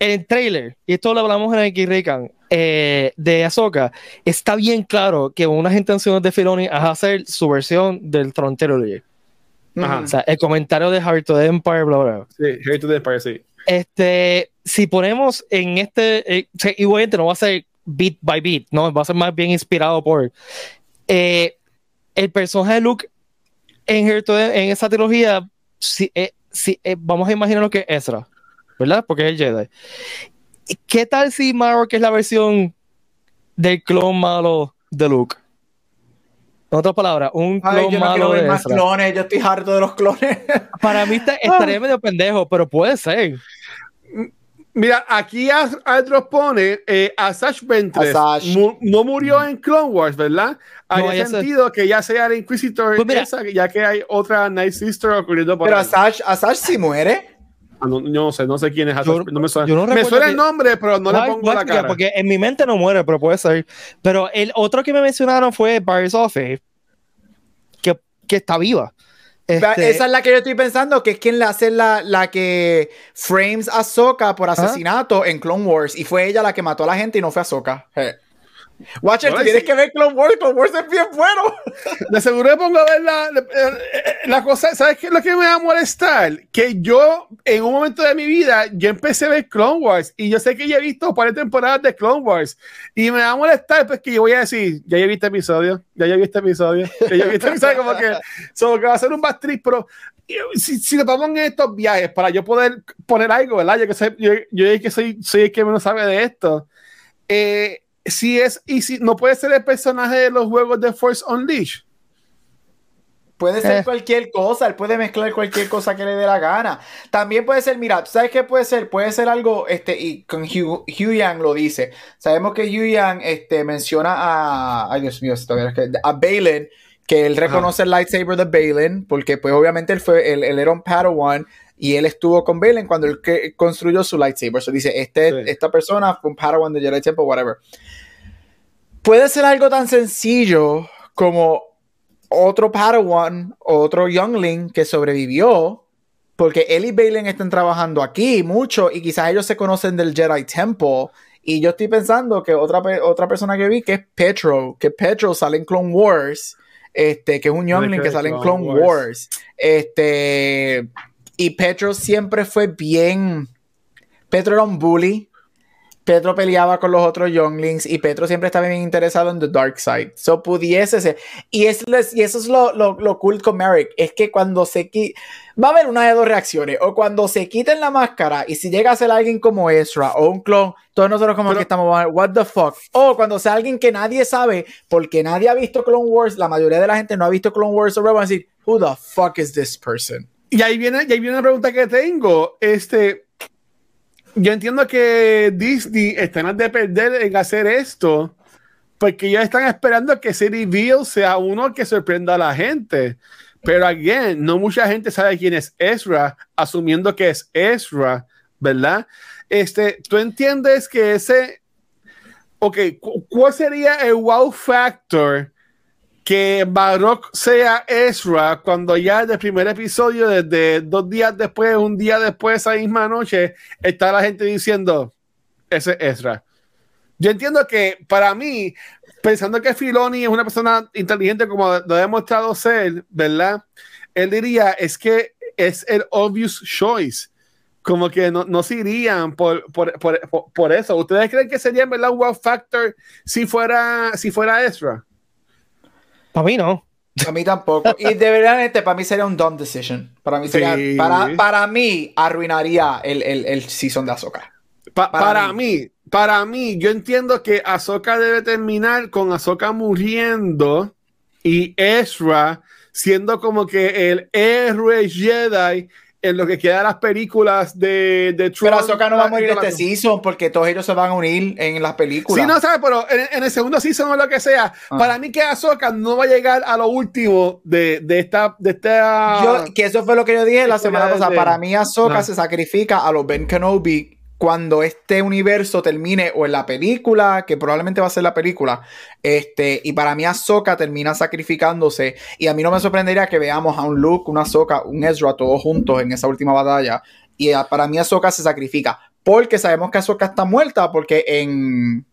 en el trailer, y esto lo hablamos en el Rican, eh, de Ahsoka, está bien claro que unas intenciones de Filoni es hacer su versión del Tron Trilogy. Ajá. O sea, el comentario de Heart of the Empire, bla, bla. Sí, Harry to the Empire, sí. Este, si ponemos en este, eh, o sea, igualmente no va a ser beat by beat, no, va a ser más bien inspirado por eh, el personaje de Luke en, en esa trilogía. Si, eh, si, eh, vamos a imaginar lo que es Ezra, ¿verdad? Porque es el Jedi. ¿Y ¿Qué tal si Marok es la versión del clon malo de Luke? En otras palabras, un clon Ay, yo no quiero malo ver de más Ezra. clones. Yo estoy harto de los clones. Para mí está- *laughs* estaría medio pendejo, pero puede ser. Mira, aquí Aldros pone eh, Asash Ventress Asajj. mu- no murió en Clone Wars, ¿verdad? Ella se- sentido que ya sea el Inquisitor, Pues mira- esa, ya que hay otra Night Sister ocurriendo por Pero ahí. Asash, Asash sí muere. Ah, no, yo no sé, no sé quién es Asash, Yo- no me suena. yo no me suena que- el nombre, pero no le pongo a la cara. Porque en mi mente no muere, pero puede ser. Pero el otro que me mencionaron fue Barry Sophie, que, que está viva. Este, Esa es la que yo estoy pensando, que es quien le hace la, la que frames a Ahsoka por asesinato en Clone Wars. Y fue ella la que mató a la gente y no fue Ahsoka. Eh. Watcher, No, tienes sí. que ver Clone Wars. Clone Wars es bien bueno. De seguro me pongo a ver la, la- eh, la cosa, ¿sabes qué es lo que me va a molestar? Que yo, en un momento de mi vida, yo empecé a ver Clone Wars y yo sé que ya he visto varias temporadas de Clone Wars y me va a molestar pues que yo voy a decir, ya he visto episodio, ya he visto episodio, ya he visto episodio, como que, so, que va a ser un bad trip, pero yo- si, si nos vamos en estos viajes para yo poder poner algo, ¿verdad? Yo que soy, yo, yo que soy, soy el que menos sabe de esto. Eh, si es, y si no puede ser el personaje de los juegos de Force Unleashed. Puede ser Eh. cualquier cosa, él puede mezclar cualquier cosa que le dé la gana. También puede ser, mira, ¿tú sabes qué puede ser? Puede ser algo, este, y con Hugh, Hugh Yang lo dice. Sabemos que Hugh Yang este, menciona a, ay Dios mío, esto, es que- a Balin, que él reconoce el lightsaber de Balin, porque pues obviamente él fue, él, él era un Padawan, y él estuvo con Balin cuando él que- construyó su lightsaber. So dice, este, Sí. esta persona fue un Padawan de Jedi Temple, whatever. Puede ser algo tan sencillo como otro Padawan, otro Youngling que sobrevivió, porque él y Balin están trabajando aquí mucho y quizás ellos se conocen del Jedi Temple. Y yo estoy pensando que otra, otra persona que vi que es Petro, que Petro sale en Clone Wars, este, que es un Youngling que sale en Clone Clone Wars. Wars. Este, y Petro siempre fue bien. Petro era un bully. Petro peleaba con los otros Younglings y Petro siempre estaba bien interesado en The Dark Side. So pudiese ser. Y, es, les- y eso es lo, lo, lo cool con Merrick. Es que cuando se qui- Va a haber una de dos reacciones. O cuando se quiten la máscara y si llega a ser alguien como Ezra o un clon, todos nosotros como Pero- que estamos, what the fuck. O cuando sea alguien que nadie sabe porque nadie ha visto Clone Wars, la mayoría de la gente no ha visto Clone Wars o van a decir, who the fuck is this person? Y ahí viene, y ahí viene una pregunta que tengo. Este, yo entiendo que Disney están de perder en hacer esto, porque ellos están esperando que ese reveal sea uno que sorprenda a la gente. Pero again, no mucha gente sabe quién es Ezra, asumiendo que es Ezra, ¿verdad? Este, tú entiendes que ese, ok, cu- ¿cuál sería el wow factor que Barrock sea Ezra cuando ya del primer episodio, desde dos días después, un día después, esa misma noche, está la gente diciendo, ese es Ezra. Yo entiendo que para mí, pensando que Filoni es una persona inteligente como lo ha demostrado ser, ¿verdad? Él diría, es que es el obvious choice. Como que no, no se irían por, por, por, por- eso. ¿Ustedes creen que sería en verdad wow factor si fuera, si fuera Ezra? Para mí no. A mí tampoco. Y de verdad, este, para mí sería un dumb decision. Para mí sería, Sí. para, para mí arruinaría el, el, el season de Ahsoka. Pa- Para para, mí. para mí, yo entiendo que Ahsoka debe terminar con Ahsoka muriendo y Ezra siendo como que el héroe Jedi en lo que queda de las películas de, de Pero Ahsoka no va a morir este season porque todos ellos se van a unir en las películas. Sí, no sabes, pero en, el segundo season o lo que sea, ah. para mí que Ahsoka no va a llegar a lo último de, de esta. De esta que eso fue lo que yo dije la semana pasada. Para mí, Ahsoka se sacrifica a los Ben Kenobi cuando este universo termine o en la película, que probablemente va a ser la película, este, y para mí Ahsoka termina sacrificándose, y a mí no me sorprendería que veamos a un Luke, una Ahsoka, un Ezra, todos juntos en esa última batalla, y para mí Ahsoka se sacrifica, porque sabemos que Ahsoka está muerta, porque en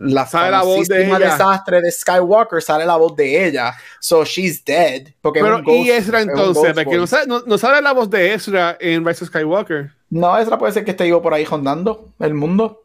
la sale la voz de ella. desastre de Skywalker sale la voz de ella. So she's dead. Porque Pero, ¿y Ezra entonces? Porque no sale, no, sale, la voz de Ezra en Rise of Skywalker. No, Ezra puede ser que esté vivo por ahí rondando el mundo.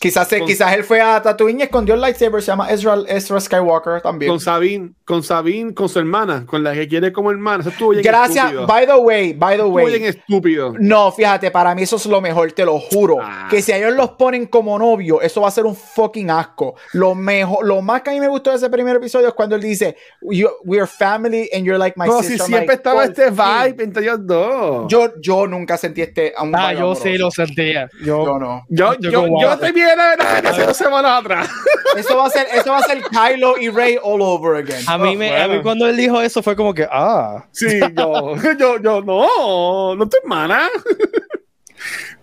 Quizás, quizás él fue a Tatooine y escondió el lightsaber, se llama Ezra, Ezra Skywalker también. Con Sabine, con Sabine, con su hermana, con la que quiere como hermana. Eso estuvo bien Gracias, by the way, by the way. bien estúpido. No, fíjate, para mí eso es lo mejor, te lo juro. Ah. Que si ellos los ponen como novio, eso va a ser un fucking asco. Lo mejor, lo más que a mí me gustó de ese primer episodio es cuando él dice, we are family and you're like my no, sister. si siempre estaba este vibe entre ellos dos. Yo, yo nunca sentí este. ah, yo sí lo sentía. Yo, no. Yo, yo, yo, yo te vi hace dos semanas atrás. Eso va a ser, eso va a ser Kylo y Rey all over again. A mí, me, a mí cuando él dijo eso fue como que, ah. Sí, yo, yo, yo, no, no estoy mala.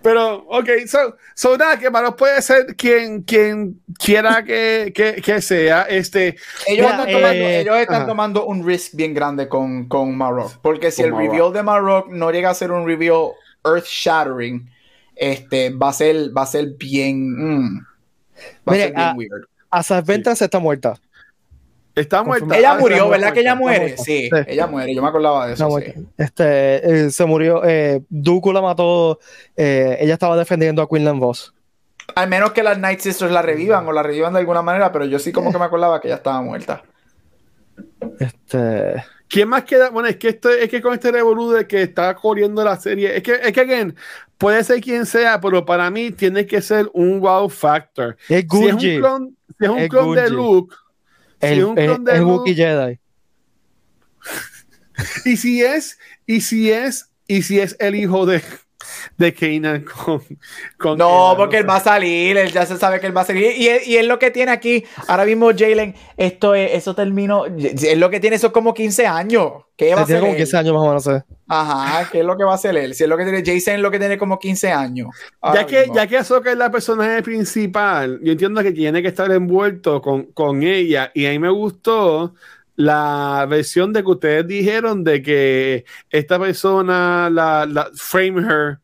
Pero, ok, so, so nada, que Marok puede ser quien, quien quiera que, que, que sea. Este, ellos, están, tomando, eh, ellos están tomando, un risk bien grande con, con Marok. Porque si el reveal de Marok no llega a ser un reveal earth shattering, este, va a ser, va a ser bien. Mm, va a ser bien weird. A Ventas está muerta. Está muerta. Ella murió, ¿verdad que ella muere? Sí, ella muere. Yo me acordaba de eso. Este, eh, se murió. Eh, Dooku la mató. Eh, ella estaba defendiendo a Quinlan Voss. Al menos que las Night Sisters la revivan o la revivan de alguna manera, pero yo sí como que me acordaba que ella estaba muerta. Este. ¿Quién más queda? Bueno, es que esto, es que con este revolú de que está corriendo la serie, es que, es que again, puede ser quien sea, pero para mí tiene que ser un wow factor. Es si es un clon, si es un clon de Luke, el, un Wookiee Jedi. *laughs* y si es, y si es, y si es el hijo de, de Kanan *laughs* con, con No, porque él va a salir, él ya se sabe que él va a salir. Y, y es lo que tiene aquí, ahora mismo Jalen, esto es, eso terminó, es lo que tiene, eso como 15 años. ¿Qué va a ser? como 15 años más o menos. Ajá, ¿qué es lo que va a hacer él? Si es lo que tiene, Jason es lo que tiene como 15 años. Ya que, ya que Ahsoka es la personaje principal, yo entiendo que tiene que estar envuelto con, con ella. Y a mí me gustó la versión de que ustedes dijeron de que esta persona la, la frame her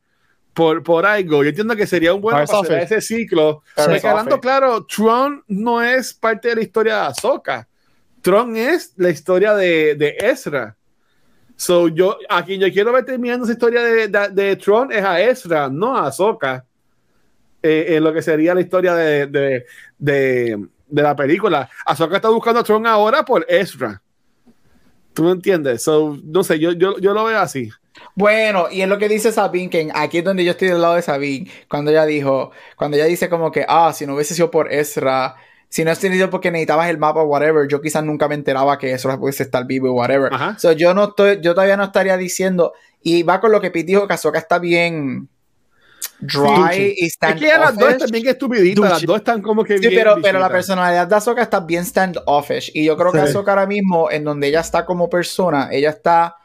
por, por algo. Yo entiendo que sería un buen para ese ciclo. hablando claro, Tron no es parte de la historia de Ahsoka. Tron es la historia de, de Ezra. So, yo, a quien yo quiero ver terminando esa historia de, de, Tron es a Ezra, no a Ahsoka. Eh, en lo que sería la historia de, de, de, la película. Ahsoka está buscando a Tron ahora por Ezra. ¿Tú me entiendes? So, no sé, yo, yo, yo lo veo así. Bueno, y es lo que dice Sabine, que aquí es donde yo estoy del lado de Sabine, cuando ella dijo, cuando ella dice como que, ah, si no hubiese sido por Ezra, si no has tenido porque necesitabas el mapa, whatever, yo quizás nunca me enteraba que Ezra pudiese estar vivo, whatever. So, yo no estoy, yo todavía no estaría diciendo, y va con lo que Pete dijo, que Ahsoka está bien dry y stand Es que las dos están bien estupiditas, las dos están como que sí, pero, pero la personalidad de Ahsoka está bien standoffish, y yo creo que Ahsoka ahora mismo, en donde ella está como persona, ella está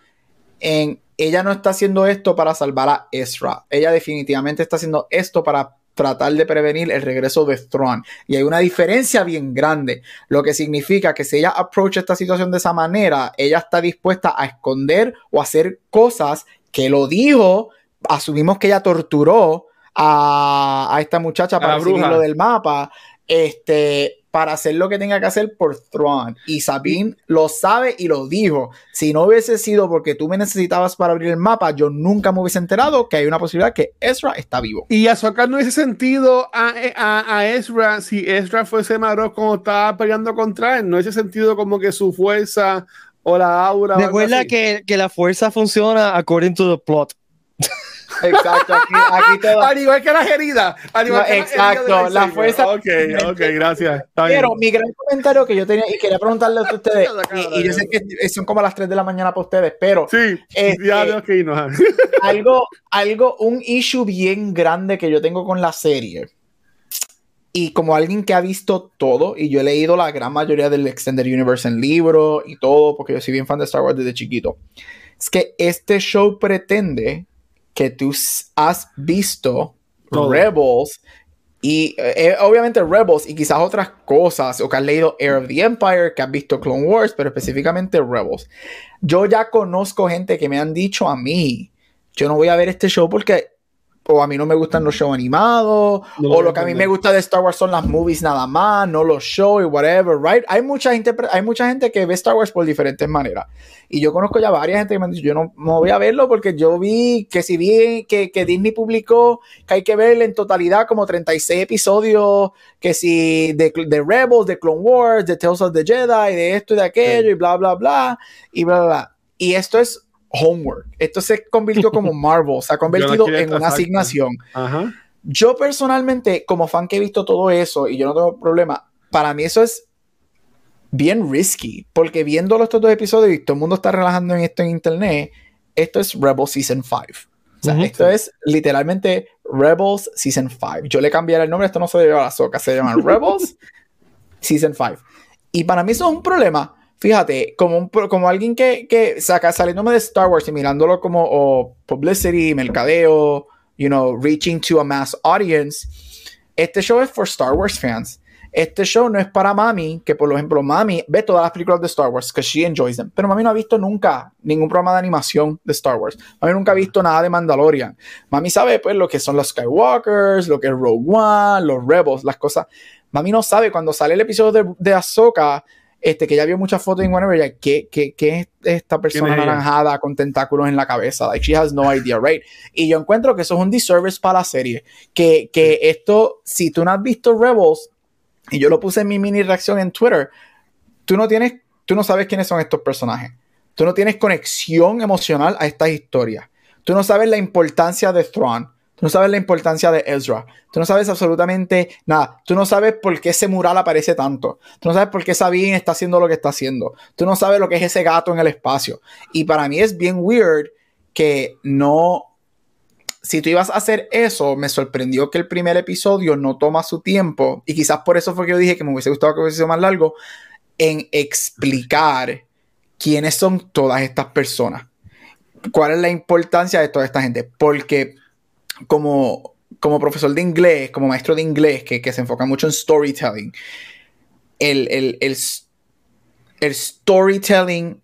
en ella no está haciendo esto para salvar a Ezra. Ella definitivamente está haciendo esto para tratar de prevenir el regreso de Thrawn. Y hay una diferencia bien grande, lo que significa que si ella approach esta situación de esa manera, ella está dispuesta a esconder o hacer cosas que lo dijo, asumimos que ella torturó a, esta muchacha para lo del mapa, este, para hacer lo que tenga que hacer por Thrawn. Y Sabine lo sabe y lo dijo. Si no hubiese sido porque tú me necesitabas para abrir el mapa, yo nunca me hubiese enterado que hay una posibilidad que Ezra está vivo. Y Ahsoka no hubiese sentido a, a, Ezra si Ezra fuese Marok como estaba peleando contra él. No hubiese sentido como que su fuerza o la aura. Recuerda que, que la fuerza funciona according to the plot. *laughs* Exacto, aquí, aquí *laughs* todo. Al igual que las heridas. Al igual No, que las exacto, del la fuerza- Ok, ok, gracias. Está bien. Pero mi gran comentario que yo tenía y quería preguntarle a *laughs* ustedes, y, y yo sé que son como las 3 de la mañana para ustedes, pero Sí, Este- ya tenemos que ah. *laughs* algo, algo, un issue bien grande que yo tengo con la serie. Y como alguien que ha visto todo, y yo he leído la gran mayoría del Extended Universe en libro y todo, porque yo soy bien fan de Star Wars desde chiquito, es que este show pretende que tú has visto Todo. Rebels y eh, eh, obviamente Rebels y quizás otras cosas, o que has leído Air of the Empire, que has visto Clone Wars, pero específicamente Rebels. Yo ya conozco gente que me han dicho a mí, yo no voy a ver este show porque o a mí no me gustan los shows animados, No o lo que a mí me gusta de Star Wars son las movies nada más, no los shows y whatever, right? Hay mucha, interpre- hay mucha gente que ve Star Wars por diferentes maneras. Y yo conozco ya varias gente que me han dicho, yo no, no voy a verlo porque yo vi que si vi que, que Disney publicó que hay que ver en totalidad como 36 episodios, que si de, de Rebels, de Clone Wars, de Tales of the Jedi, de esto y de aquello, y bla, bla, bla, y bla, bla. Y esto es homework. Esto se convirtió como *laughs* Marvel, se ha convertido en una asignación. Ajá. Yo personalmente, como fan que he visto todo eso y yo no tengo problema, para mí eso es bien risky, porque viendo estos dos episodios y todo el mundo está relajando en esto en internet, esto es Rebels Season 5. O sea, Ujú. esto es literalmente Rebels Season 5. Yo le cambiaré el nombre, esto no se llama la soca, se llaman Rebels Season 5. Y para mí eso es un problema. Fíjate, como, un como alguien que, que saca, saliéndome de Star Wars y mirándolo como publicity, mercadeo, you know, reaching to a mass audience, este show es for Star Wars fans. Este show no es para mami, que por ejemplo, mami ve todas las películas de Star Wars, que she enjoys them, pero mami no ha visto nunca ningún programa de animación de Star Wars. Mami nunca ha visto nada de Mandalorian. Mami sabe pues lo que son los Skywalkers, lo que es Rogue One, los Rebels, las cosas. Mami no sabe cuando sale el episodio de, de Ahsoka, este, que ya vio muchas fotos en whatever, ya, ¿qué, qué, qué es esta persona es ella? naranjada con tentáculos en la cabeza? Like, she has no idea, right? Y yo encuentro que eso es un disservice para la serie. Que, que esto, si tú no has visto Rebels, y yo lo puse en mi mini reacción en Twitter, tú no tienes, tú no sabes quiénes son estos personajes. Tú no tienes conexión emocional a estas historias. Tú no sabes la importancia de Thrawn. Tú no sabes la importancia de Ezra. Tú no sabes absolutamente nada. Tú no sabes por qué ese mural aparece tanto. Tú no sabes por qué Sabine está haciendo lo que está haciendo. Tú no sabes lo que es ese gato en el espacio. Y para mí es bien weird que no. Si tú ibas a hacer eso, me sorprendió que el primer episodio no toma su tiempo. Y quizás por eso fue que yo dije que me hubiese gustado que hubiese sido más largo. En explicar quiénes son todas estas personas. ¿Cuál es la importancia de toda esta gente? Porque como, como profesor de inglés, como maestro de inglés, que, que se enfoca mucho en storytelling, el, el, el, el storytelling,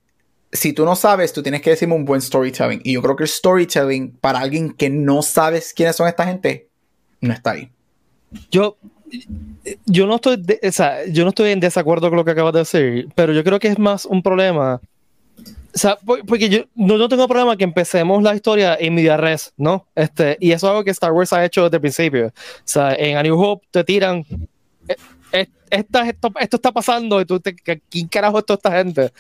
si tú no sabes, tú tienes que decirme un buen storytelling. Y yo creo que el storytelling, para alguien que no sabes quiénes son esta gente, no está ahí. Yo, yo no estoy, o sea, yo no estoy en desacuerdo con lo que acabas de decir, pero yo creo que es más un problema. O sea, por- porque yo no, no tengo problema que empecemos la historia en media res, ¿no? Este, y eso es algo que Star Wars ha hecho desde el principio. O sea, en A New Hope te tiran. eh, eh, esta- esto, esto está pasando y tú te, ¿quién carajo es toda esta gente?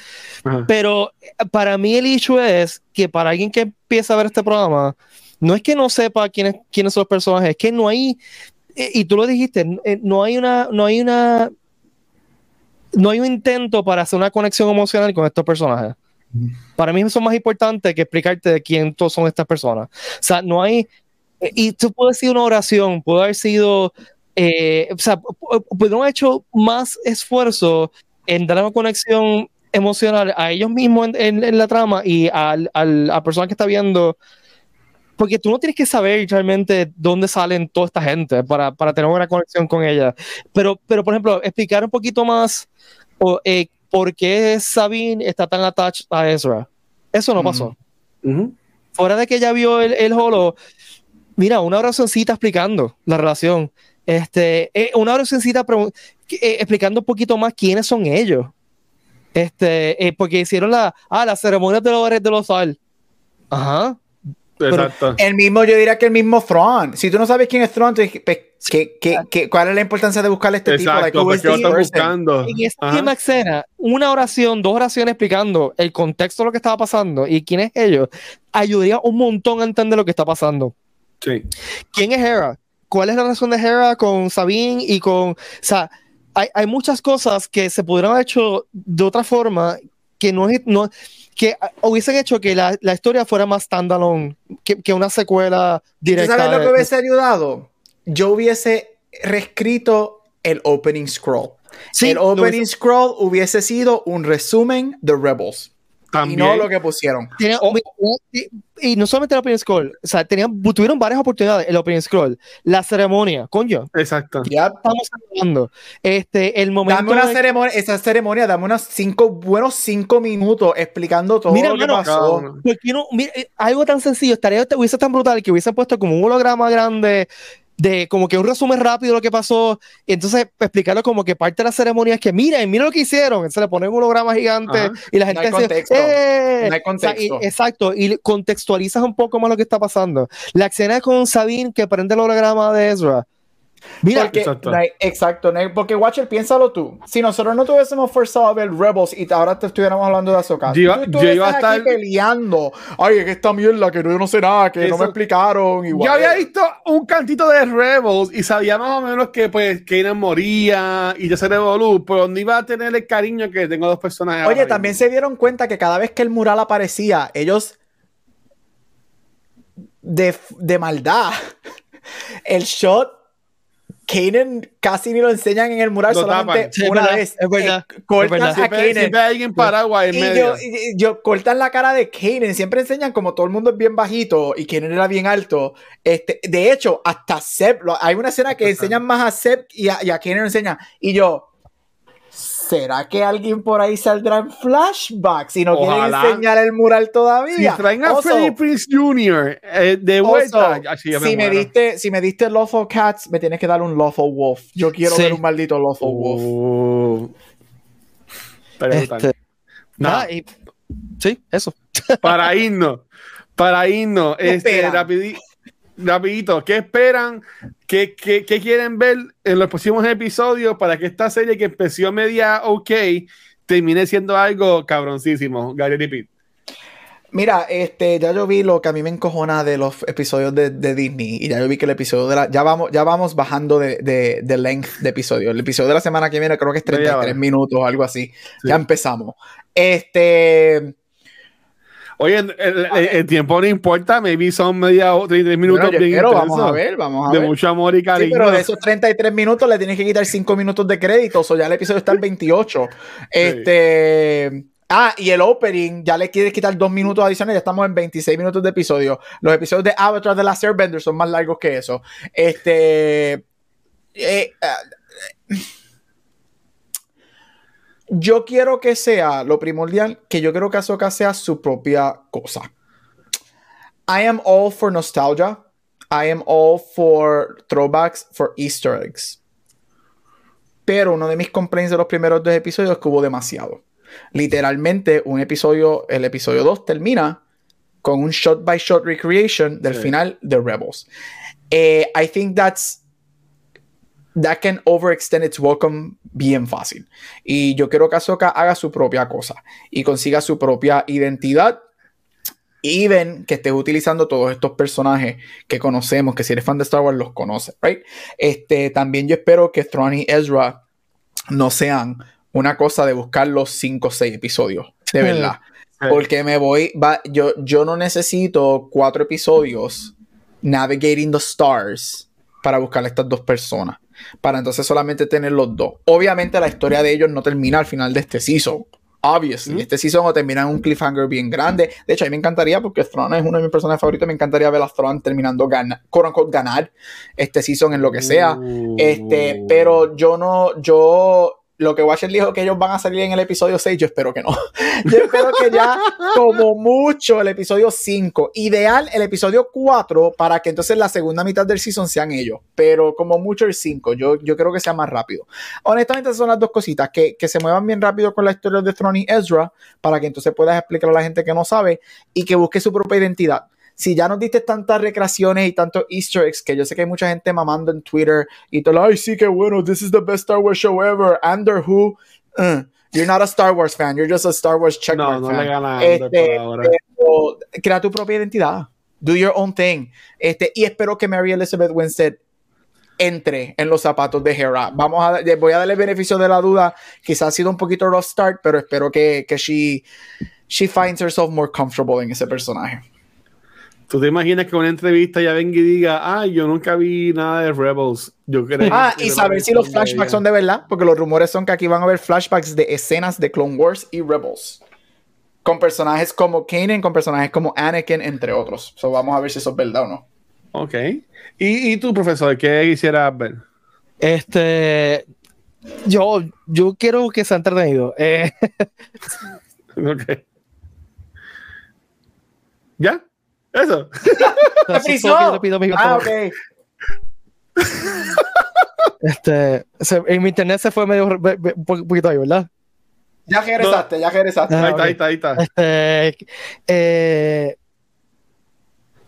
Ajá. Pero eh, para mí el issue es que para alguien que empieza a ver este programa, no es que no sepa quiénes, quiénes son los personajes, es que no hay, eh, y tú lo dijiste, eh, no hay una, no hay una, no hay un intento para hacer una conexión emocional con estos personajes. Para mí es más importante que explicarte de quién son estas personas. O sea, no hay, y tú puedes decir una oración, puede haber sido, eh, o sea, pu- pudieron haber hecho más esfuerzo en dar una conexión emocional a ellos mismos en, en- en la trama y al, al- a la persona que está viendo. Porque tú no tienes que saber realmente dónde salen toda esta gente para, para tener una conexión con ella. Pero, pero, por ejemplo, explicar un poquito más o, eh, por qué Sabine está tan attached a Ezra. Eso no Mm. pasó. Fuera de que ella vio el, el holo, mira, una oracioncita explicando la relación. Este, eh, una oracioncita eh, explicando un poquito más quiénes son ellos. Este, eh, porque hicieron la, ah, la ceremonia de los de los sal. Ajá. Exacto. El mismo, yo diría que el mismo Thrawn. Si tú no sabes quién es Thrawn, pues, ¿qué, qué, qué, cuál es la importancia de buscarle a este tipo? Exacto, lo this están person? buscando. En misma escena, una oración, dos oraciones explicando el contexto de lo que estaba pasando y quién es ellos, ayudaría un montón a entender lo que está pasando. Sí. ¿Quién es Hera? ¿Cuál es la razón de Hera con Sabine y con... O sea, hay, hay muchas cosas que se pudieron haber hecho de otra forma que no es... No, que hubiesen hecho que la, la historia fuera más standalone que, que una secuela ¿Tú directa. sabes lo que de- hubiese ayudado? Yo hubiese reescrito el opening scroll. Sí, el opening hubiese- scroll hubiese sido un resumen de Rebels. También. Y no lo que pusieron. Tenía- Oh. y, y no solamente el Opening Scroll, o sea, tenían, tuvieron varias oportunidades el Opening Scroll, la ceremonia, coño, Exacto. Ya, estamos hablando. Este, el momento. Dame una de- ceremonia, esa ceremonia, dame unos cinco, buenos cinco minutos explicando todo Mira, lo que hermano, pasó. cabrón. ¿por qué no? Mira, eh, algo tan sencillo, estaría, hubiese tan brutal que hubiesen puesto como un holograma grande de como que un resumen rápido de lo que pasó, y entonces explicarlo como que parte de la ceremonia es que miren, miren lo que hicieron, se le ponen un holograma gigante Ajá. y la No gente hay dice, contexto. "Eh". No hay O sea, y- contexto. exacto, y contextualizas un poco más lo que está pasando. La escena con Sabine que prende el holograma de Ezra. Mira, Porque, Exacto. no no porque Watcher, piénsalo tú. Si nosotros no tuviésemos forzado a ver Rebels y ahora te estuviéramos hablando de Ahsoka, Yo tú yo iba a aquí estar- peleando. Ay, es que esta mierda, que yo no sé nada, que no me explicaron. Yo Igual. había visto un cantito de Rebels y sabía más o menos que pues Kanan moría y ya se revolú, pero no iba a tener el cariño que tengo dos personajes. Oye, también mismo. se dieron cuenta que cada vez que el mural aparecía, ellos de, de maldad, *laughs* el shot, Kanan casi ni lo enseñan en el mural, Lo solamente tapan. Una vez. es verdad, eh, cortan es verdad. a Kanan. siempre hay alguien Paraguay en Y medio. yo, y yo- cortan la cara de Kanan, siempre enseñan como todo el mundo es bien bajito y Kanan era bien alto. Este, de hecho, hasta Seb, lo- hay una escena que enseñan más a Seb y a, y a Kanan enseñan. Y yo, ¿será que alguien por ahí saldrá en flashbacks y no quieren enseñar el mural si todavía? traen a Oso, Freddie Prince Jr. eh, de oso, vuelta, así si, me diste, si me diste Lawful Cats, me tienes que dar un Lawful Wolf. Yo quiero Sí. ver un maldito Lawful Wolf. Uh, brutal. Este, Nada, nada, y- sí, eso. para irnos, para irnos, *laughs* ¿Qué este, esperan? Rapidi- rapidito, ¿qué esperan? ¿Qué, qué, qué quieren ver en los próximos episodios para que esta serie que empezó media ok termine siendo algo cabroncísimo? Gabriel y Pete. Mira, este, ya yo vi lo que a mí me encojona de los episodios de, de Disney y ya yo vi que el episodio de la, ya vamos, ya vamos bajando de, de, de length de episodio. El episodio de la semana que viene creo que es Media 33 hora. minutos o algo así. Sí. Ya empezamos. Este, Oye, el, el- el tiempo no importa, maybe son media o 33 minutos bien quiero, vamos a ver, vamos a de ver. mucho amor y Sí, cariño. pero de esos 33 minutos le tienes que quitar 5 minutos de crédito, o ya el episodio está en 28. Este, ah, y el opening ya le quieres quitar 2 minutos adicionales, ya estamos en 26 minutos de episodio. Los episodios de Avatar de la Airbender son más largos que eso. Este, eh, ah, yo quiero que sea lo primordial, que yo quiero que Ahsoka sea su propia cosa. I am all for nostalgia. I am all for throwbacks, for Easter eggs. Pero uno de mis complaints de los primeros dos episodios es que hubo demasiado. Literalmente, un episodio, el episodio 2 termina con un shot by shot recreation del Sí. final de Rebels. Eh, I think that's that can overextend its welcome bien fácil. Y yo quiero que Ahsoka haga su propia cosa y consiga su propia identidad. Even que estés utilizando todos estos personajes que conocemos, que si eres fan de Star Wars los conoces, right? Este, también yo espero que Thrawn y Ezra no sean una cosa de buscar los 5 o 6 episodios, de verdad. Sí. Porque me voy, va, yo, yo no necesito cuatro episodios navigating the stars para buscar a estas dos personas. Para entonces solamente tener los dos. Obviamente la historia de ellos no termina al final de este season. Obviously. Mm. Este season o termina en un cliffhanger bien grande. De hecho, a mí me encantaría, porque Thrawn es uno de mis personajes favoritos, me encantaría ver a Thrawn terminando gana, quote unquote, ganar este season en lo que sea. Uh. Este, pero yo no, yo, lo que Watcher dijo que ellos van a salir en el episodio 6, yo espero que no. *laughs* Yo espero que ya, como mucho, el episodio 5. Ideal, el episodio 4, para que entonces la segunda mitad del season sean ellos. Pero como mucho el 5, yo, yo creo que sea más rápido. Honestamente, son las dos cositas, que, que se muevan bien rápido con la historia de Thrawn y Ezra, para que entonces puedas explicar a la gente que no sabe y que busque su propia identidad si ya nos diste tantas recreaciones y tantos easter eggs que yo sé que hay mucha gente mamando en Twitter y todo, ay, sí, qué bueno, this is the best Star Wars show ever, Under Who, uh, you're not a Star Wars fan, you're just a Star Wars checkmark No, no fan. le gana Este, por ahora. crea tu propia identidad. do your own thing. Este, y espero que Mary Elizabeth Winstead entre en los zapatos de Hera. Vamos a, voy a darle beneficio de la duda. Quizás ha sido un poquito rough start, pero espero que, que she, she finds herself more comfortable en ese personaje. ¿Tú te imaginas que una entrevista ya venga y diga, ah, yo nunca vi nada de Rebels? Yo creo ah, y saber si los flashbacks son de verdad, porque los rumores son que aquí van a haber flashbacks de escenas de Clone Wars y Rebels. Con personajes como Kanan, con personajes como Anakin, entre otros. So, vamos a ver si eso es verdad o no. Ok. ¿Y, y tú, profesor, qué quisieras ver? Este. Yo, yo quiero que sea entretenido. Eh. *laughs* ok. ¿Ya? Eso. *laughs* ah, ok. *laughs* Este, en mi internet se fue medio un poquito ahí, ¿verdad? Ya regresaste, ya regresaste. Ah, ahí, está, ahí está, Este, eh,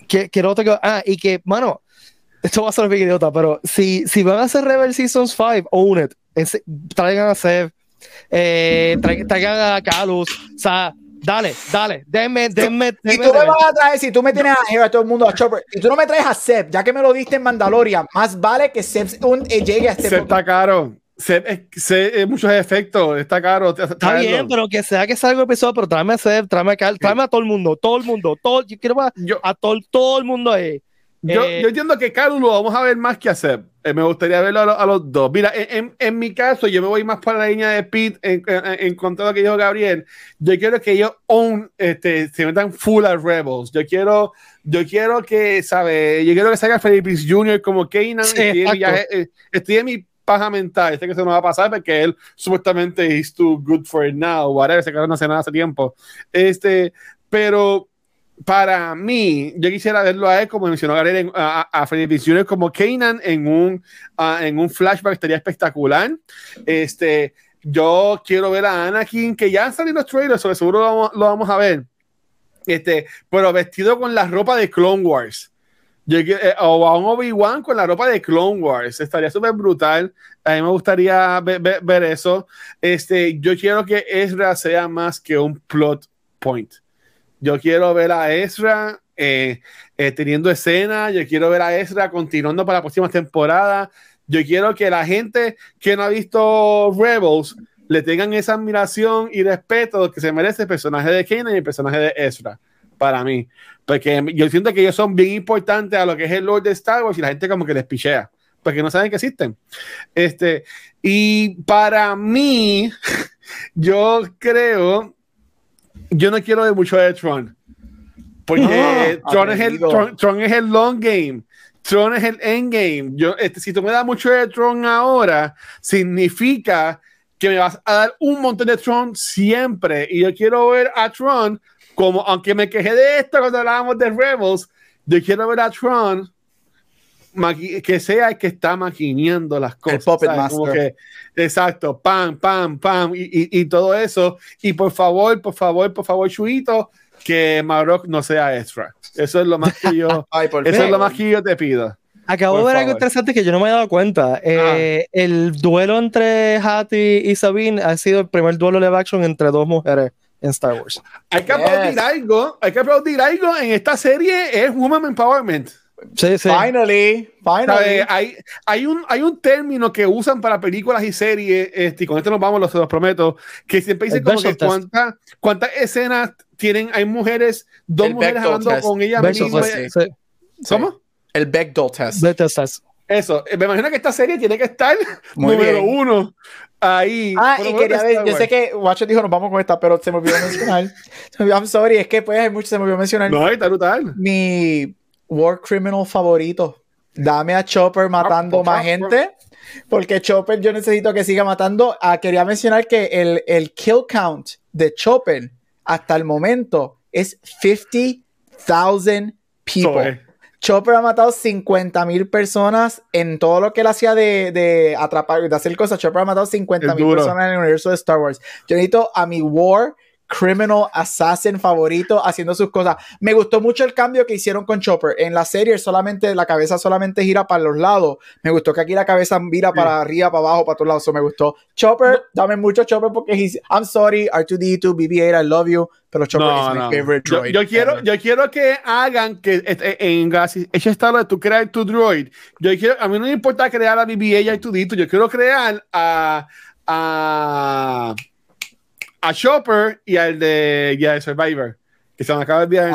que, quiero otro Ah, y que, mano, esto va a ser bien idiota, pero si, si van a hacer Rebel Seasons 5, own it. traigan a Seth, eh, traigan a Calus, o sea, Dale, dale, denme, denme. Y tú me vas a traer, si tú me tienes a, a todo el mundo a Chopper, y tú no me traes a Seb, ya que me lo diste en Mandalorian, más vale que Seb eh, llegue a este Seb está caro. Seb es, muchos efectos, está caro. Está bien, pero que sea que salga el episodio, pero tráeme a Seb, tráeme a Carl, tráeme a todo el mundo, todo el mundo, todo, yo quiero a, a todo, todo el mundo ahí. Yo, eh, yo, entiendo que Carlos lo vamos a ver más que hacer. Eh, me gustaría verlo a, los dos. Mira, en, en, mi caso, yo me voy más para la línea de Pete en, en, contra de lo que dijo Gabriel. Yo quiero que ellos own, este, se metan full a Rebels. Yo quiero, yo quiero que, ¿sabes? Yo quiero que salga Felipe Jr. como Kanan. Eh, estoy, en mi paja mental. Este que se nos va a pasar porque él supuestamente is too good for it now. Whatever, se quedó no hace nada hace tiempo. Este, pero para mí, yo quisiera verlo a él, como mencionó Gabriel, a, a Freddy como Kanan en un, en un flashback, estaría espectacular. Este, yo quiero ver a Anakin, que ya han salido los trailers, sobre seguro lo vamos, a ver. Este, pero vestido con la ropa de Clone Wars. Eh, o a un Obi-Wan con la ropa de Clone Wars. Estaría súper brutal. A mí me gustaría ver, ver, eso. Este, yo quiero que Ezra sea más que un plot point yo quiero ver a Ezra eh, eh, teniendo escena, yo quiero ver a Ezra continuando para la próxima temporada. Yo quiero que la gente que no ha visto Rebels le tengan esa admiración y respeto que se merece el personaje de Kanan y el personaje de Ezra, para mí. Porque yo siento que ellos son bien importantes a lo que es el Lord de Star Wars y la gente como que les pichea, porque no saben que existen. Este, y para mí, *laughs* yo creo yo no quiero de mucho de Tron. Porque Tron, es el, Tron, es el long game. Tron es el end game. Yo, este, si tú me das mucho de Tron ahora, significa que me vas a dar un montón de Tron siempre. Y yo quiero ver a Tron como, aunque me quejé de esto cuando hablábamos de Rebels, yo quiero ver a Tron que sea el que está maquineando las cosas. El puppet master. exacto, pam, pam, pam, y, y, todo eso. Y por favor, por favor, por favor, Chuito, que Marok no sea extra. Eso es lo más que yo, *laughs* eso es lo más que yo te pido. Acabo de ver algo interesante que yo no me he dado cuenta. Eh, ah. El duelo entre Hattie y Sabine ha sido el primer duelo de action entre dos mujeres en Star Wars. Hay que aplaudir algo, hay que aplaudir algo en esta serie, es Woman Empowerment. Finally, finally. Hay, hay, un, hay un término que usan para películas y series, este, y con esto nos vamos, los, los prometo, que siempre dicen como que cuántas cuántas escenas tienen, hay mujeres, dos mujeres hablando con ella misma. ¿Cómo? El Bechdel test. test. Eso, me imagino que esta serie tiene que estar número uno ahí. Ah, y quería ver, yo sé que Watcher dijo nos vamos con esta, pero se me olvidó mencionar. *laughs* *laughs* I'm sorry, es que pues hay mucho, se me olvidó mencionar. No, está brutal. Mi War Criminal favorito. Dame a Chopper matando más gente. Porque Chopper yo necesito que siga matando. Ah, quería mencionar que el, el kill count de Chopper hasta el momento es 50,000 people. Chopper ha matado 50.000 personas en todo lo que él hacía de, de atrapar, de hacer cosas. Chopper ha matado 50.000 personas en el universo de Star Wars. Yo necesito a mi War criminal assassin favorito haciendo sus cosas. Me gustó mucho el cambio que hicieron con Chopper. En la serie solamente la cabeza solamente gira para los lados. Me gustó que aquí la cabeza mira para arriba, para abajo, para todos lados. Eso me gustó. Chopper, dame mucho Chopper porque he's, I'm sorry, R2D2, BB-8, I love you, pero Chopper No, is my no. favorite Yo, droid. yo quiero, ever. yo quiero que hagan que este, en Galaxy ese estado de tú crear tu droid. Yo quiero, a mí no me importa crear a BB-8 y tu dito. Yo quiero crear a a a Chopper y al de, y al Survivor que se me acaba de olvidar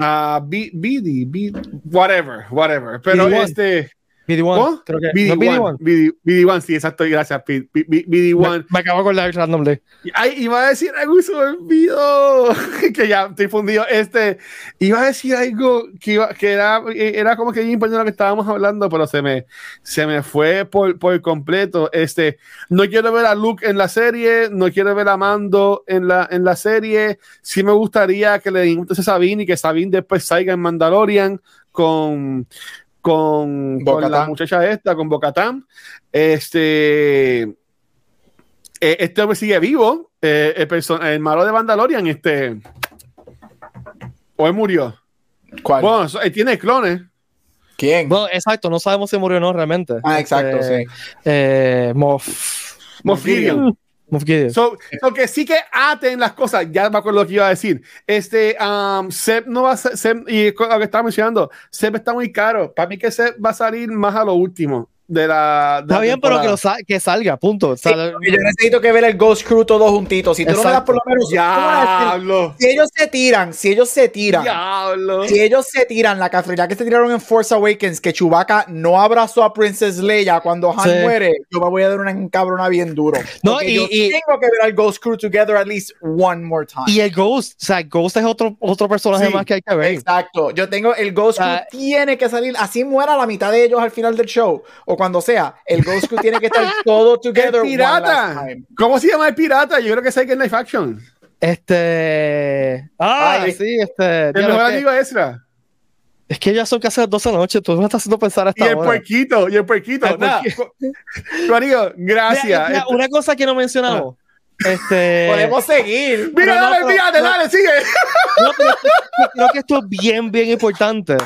Ah, B- BD, B- whatever, whatever. Pero BD-1. este. BD1, ¿cómo? creo que. ¿no BD1, es BD1? BD, BD1, sí, exacto, gracias, Pete. B- B- BD1. Me, me acabo de acordar randomly. Ay, iba a decir algo y se me olvidó. *laughs* que ya estoy fundido. Este, iba a decir algo que, iba- que era, era como que importante lo que estábamos hablando, pero se me, se me fue por, por completo. Este, no quiero ver a Luke en la serie, no quiero ver a Mando en la, en la serie. Sí me gustaría que le entonces a Sabine y que Sabine después salga en Mandalorian con, con, con la muchacha esta, con Bocatán. Este. eh, Este hombre sigue vivo. eh, el, perso- el malo de Mandalorian, este. O él murió. ¿Cuál? Bueno, so- él tiene clones. ¿Quién? Bueno, exacto, no sabemos si murió o no realmente. ah, exacto, Este, sí. Eh, Moff. Moff Gideon. Moff Gideon. So, so que sí que aten las cosas. Ya me acuerdo lo que iba a decir. Este, um, Seb no va a ser, y lo que estaba mencionando, Seb está muy caro. Para mí que Seb va a salir más a lo último de la. de Está la bien, pero que, temporada. lo sa- que salga, punto. Sí, yo necesito que ver el Ghost Crew todos juntitos. Si tú no me das por lo menos. Diablo. Si ellos se tiran, si ellos se tiran. Diablo. Si ellos se tiran la casualidad que se tiraron en Force Awakens, que Chewbacca no abrazó a Princess Leia cuando Han Sí. muere, yo me voy a dar una encabrona bien duro. No, y- yo y- tengo que ver al Ghost Crew together at least one more time. y el Ghost, o sea, Ghost es otro, otro personaje Sí, más que hay que ver. Exacto. Yo tengo el Ghost Crew Ah. tiene que salir, así muera la mitad de ellos al final del show o cuando sea. El Ghost Crew tiene que estar *laughs* todo together. El pirata. ¿Cómo se llama el pirata? Yo creo que es el Life Action. Este. Ah, Ay. sí, este. El mejor que, amigo de Ezra. es que ya son casi las 12 de la noche. Tú me estás haciendo pensar Y hasta el ahora. puerquito. Y el puerquito. El Nada. *laughs* Gracias. Mira, mira, una cosa que no mencionamos. Este. Podemos seguir. Mira, no, dale, no, fíjate, no. dale, sigue. *laughs* No, pero creo que esto es bien, bien importante.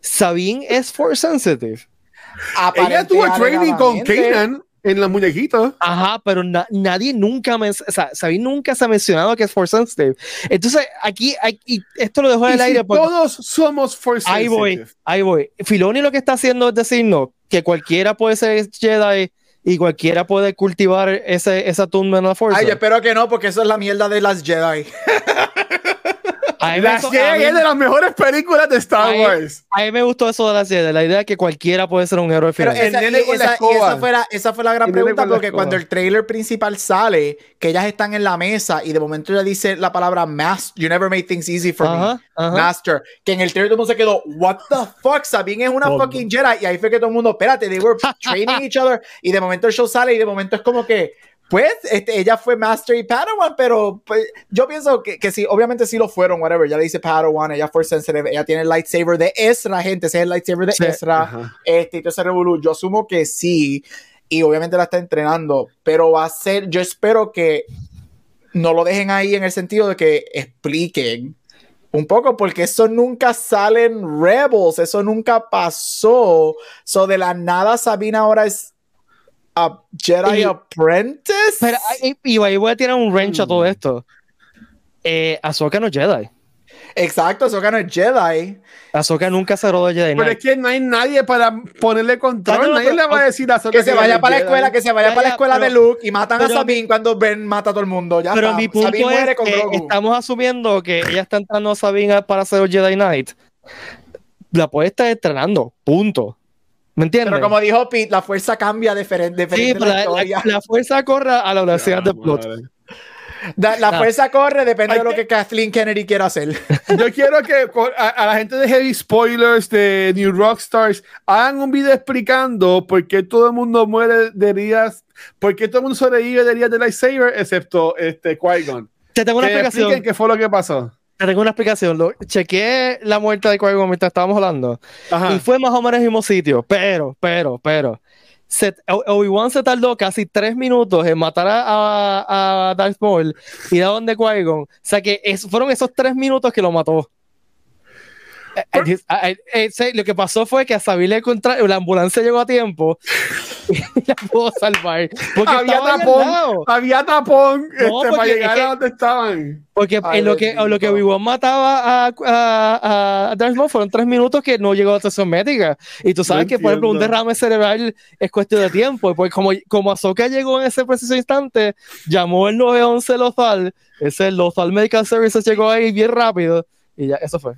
Sabine es force sensitive. Ella tuvo training con. Kanan en los muñequitos. Ajá, pero na- nadie nunca me, o sea, Sabine nunca se ha mencionado que es force sensitive. Entonces, aquí, aquí esto lo dejo en el si aire porque todos somos Force ahí voy, sensitive. ahí voy. Filoni lo que está haciendo es decirnos que cualquiera puede ser Jedi y cualquiera puede cultivar ese, esa tumba en la fuerza. Ay, yo espero que no, porque eso es la mierda de las Jedi. *laughs* A mí Las gustó- Jedi a mí- es de las mejores películas de Star Ahí- Wars. a mí me gustó eso de la Jedi, la idea de que cualquiera puede ser un héroe final. Esa, y la esa- y esa fue la, esa fue la gran pregunta, la porque cuando el trailer principal sale, que ellas están en la mesa y de momento ella dice la palabra master, you never made things easy for Ajá, me, ajá. master, que en el trailer todo el mundo se quedó, what the fuck, Sabine es una Todo. fucking Jedi, y ahí fue que todo el mundo, espérate, they were training each other, y de momento el show sale y de momento es como que, pues, este, ella fue Master y Padawan, pero pues, yo pienso que, que sí, obviamente sí lo fueron, whatever, ya le dice Padawan, ella fue sensitive, ella tiene el lightsaber de Ezra, gente, ese es el lightsaber de Sí, Ezra, ajá. este, y todo ese revolú, yo asumo que sí, y obviamente la está entrenando, pero va a ser, yo espero que no lo dejen ahí en el sentido de que expliquen un poco, porque eso nunca sale en Rebels, eso nunca pasó, so de la nada Sabina ahora es a Jedi Y- Apprentice. Pero ahí- y ahí voy a tirar un wrench a todo esto. Eh, Ahsoka no es Jedi. Exacto, eso no es Jedi. Ahsoka nunca se rodó de Jedi Pero Knight. es que no hay nadie para ponerle control. Ah, no, no, nadie pero- le va a decir a Ahsoka Que se vaya para la es escuela, que se vaya Ya, para la escuela de Luke y matan a Sabine cuando Ben mata a todo el mundo. Ya Pero está. mi punto Sabine muere es con que Grogu. estamos asumiendo que ella está entrando a Sabine para ser Jedi Knight. La puede estar entrenando, punto. ¿Me entiendes? Pero como dijo Pete, la fuerza cambia diferente, sí, diferente pero la la, la- la fuerza corre a la velocidad de plot. Da- la Ah. fuerza corre, depende de lo que- Kathleen Kennedy quiera hacer. *laughs* Yo quiero que a, a la gente de Heavy Spoilers de New Rockstars hagan un video explicando por qué todo el mundo muere de heridas, por qué todo el mundo sobrevive de heridas de lightsaber, excepto este Qui-Gon. Te tengo una Que explicación. expliquen qué fue lo que pasó. Te tengo una explicación. Lo, chequeé la muerte de Qui-Gon mientras estábamos hablando. Ajá. Y fue más o menos el mismo sitio. Pero, pero, pero. Obi-Wan se tardó casi tres minutos en matar a, a, a Darth Maul y da donde Qui-Gon. O sea que es- fueron esos tres minutos que lo mató. Eh, eh, se- lo que pasó fue que a Sabi le contra la ambulancia llegó a tiempo *laughs* y la pudo salvar. Porque Había tapón, había tapón este, para porque llegar es que- a donde estaban. Porque Ay, en lo que, en lo que Obi-Wan mataba a, a, a Maul fueron tres minutos que no llegó a atención médica. Y tú sabes No que, por ejemplo, un entiendo. derrame cerebral es cuestión de tiempo. Y pues como, como Ahsoka llegó en ese preciso instante, llamó el 911 Lothal, ese Lothal Medical Services llegó ahí bien rápido. Y ya, eso fue.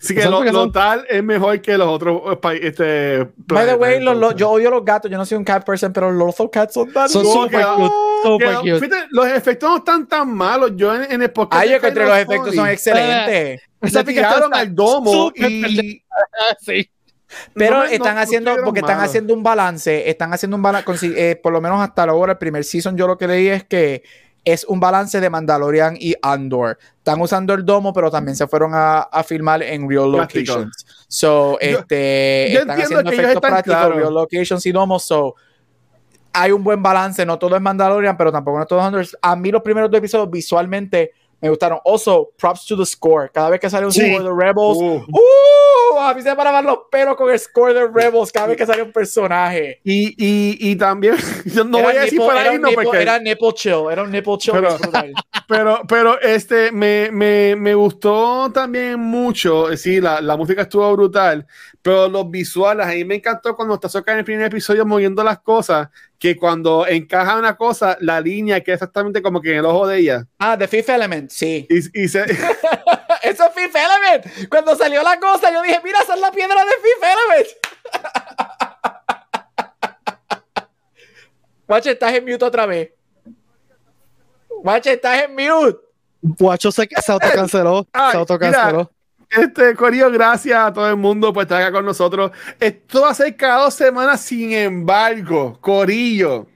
Así que lo, lo son- tal es mejor que los otros eh, este, By the way, los- los- yo odio los gatos. Yo no soy un cat person, pero los Lothal cats son tan Son ¿Cómo super cute. Super Que, cute. fíjate, los efectos no están tan malos. Yo en, en el podcast. Ay, yo encontré los Final efectos son excelentes. Esa Se está al domo y. *laughs* Sí. Pero no están no- haciendo, porque están haciendo un balance, están haciendo un balance, por lo menos hasta ahora, el primer season, yo lo que leí es que es un balance de Mandalorian y Andor. Están usando el domo, pero también se fueron a, a filmar en real Práctico. locations. So, este, yo están haciendo efectos están prácticos, claros. real locations y domos. So, hay un buen balance. No todo es Mandalorian, pero tampoco no todo es Andor. A mí los primeros dos episodios visualmente me gustaron. Also, props to the score. Cada vez que sale un Sí. score de Rebels, Uh. ¡Uh! A mí se me paraban los pelos con el score de Rebels cada vez que sale un personaje. Y, y, y también, *laughs* yo no Era voy a decir nipple- por era ahí, no, nipple- porque. Era nipple chill, era un nipple chill. Pero-. *laughs* Pero, pero este, me, me, me gustó también mucho, sí, la, la música estuvo brutal, pero los visuales, a mí me encantó cuando está Soka en el primer episodio moviendo las cosas, que cuando encaja una cosa, la línea queda exactamente como que en el ojo de ella. Ah, The Fifth Element, sí. Y, y se, *laughs* *laughs* Eso es Fifth Element. Cuando salió la cosa, yo dije, mira, esa es la piedra de Fifth Element. *laughs* Guache, estás en mute otra vez. Guache, estás en mute. Guacho se, se autocanceló. Ay, Se autocanceló. Este, Corillo, gracias a todo el mundo por estar acá con nosotros. Esto va a ser cada dos semanas, sin embargo, Corillo.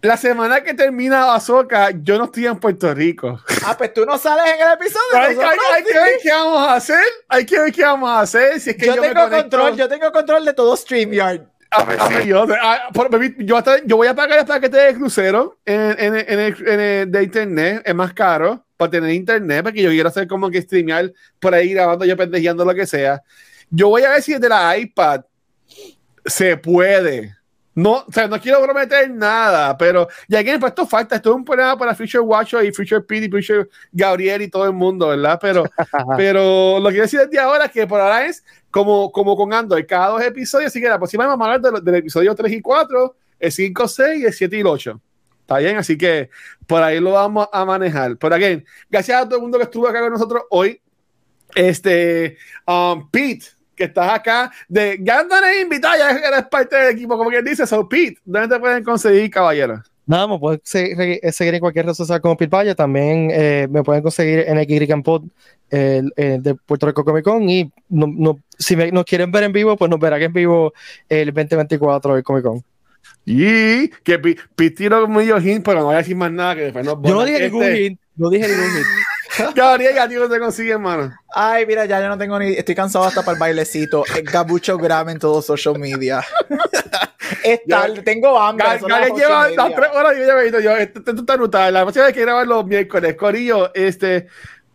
La semana que termina Azoka, yo no estoy en Puerto Rico. Ah, pues tú no sales en el episodio. Hay, hay- nosotros hay que ver qué vamos a hacer. Hay que ver qué vamos a hacer. Si es que yo, tengo control, yo tengo control de todo StreamYard. Ah, pues, sí, yo, ah, yo hasta- yo voy a pagar el paquete de crucero en, en, en el, en el de internet. Es más caro para tener internet, porque yo quiero hacer como que streamear por ahí grabando, yo pendejeando lo que sea. Yo voy a ver si desde la iPad se puede. No, o sea, no quiero prometer nada, pero ya que esto falta, esto es un problema para Future Watcher y Future Pete y Future Gabriel y todo el mundo, ¿verdad? Pero, *laughs* pero lo que quiero decir desde ahora es que por ahora es como, como con Android, cada dos episodios, así que la próxima vamos a hablar de lo- del episodio 3 y 4, el 5, 6, el 7 y el 8. Está bien, así que por ahí lo vamos a manejar. Por again, gracias a todo el mundo que estuvo acá con nosotros hoy. Este, um, Pete, que estás acá, de ya andan ahí invitado, ya eres parte del equipo, como quien dice, so Pete, ¿dónde te pueden conseguir, caballero? Nada, me pueden seguir, seguir en cualquier red social como Pilpaya. También eh, me pueden conseguir en el Pod eh, eh, de Puerto Rico Comic Con. Y no, no- si me, nos quieren ver en vivo, pues nos verán en vivo el 2024 del Comic Con. Y que Pi- Pete tiró medio hint, pero no voy a decir más nada, que después nos Yo no dije ningún Este, hint. No dije ningún hint. *laughs* Gabriel, ¿a ti no te consigue, hermano? Ay, mira, ya yo no tengo ni. Estoy cansado hasta para el bailecito. El Gabucho Gram en todo social media. *laughs* es tarde, tengo hambre. Gabriel lleva las tres horas y yo ya me he yo, esto, esto está brutal. La próxima vez que grabar los miércoles, Corillo, este,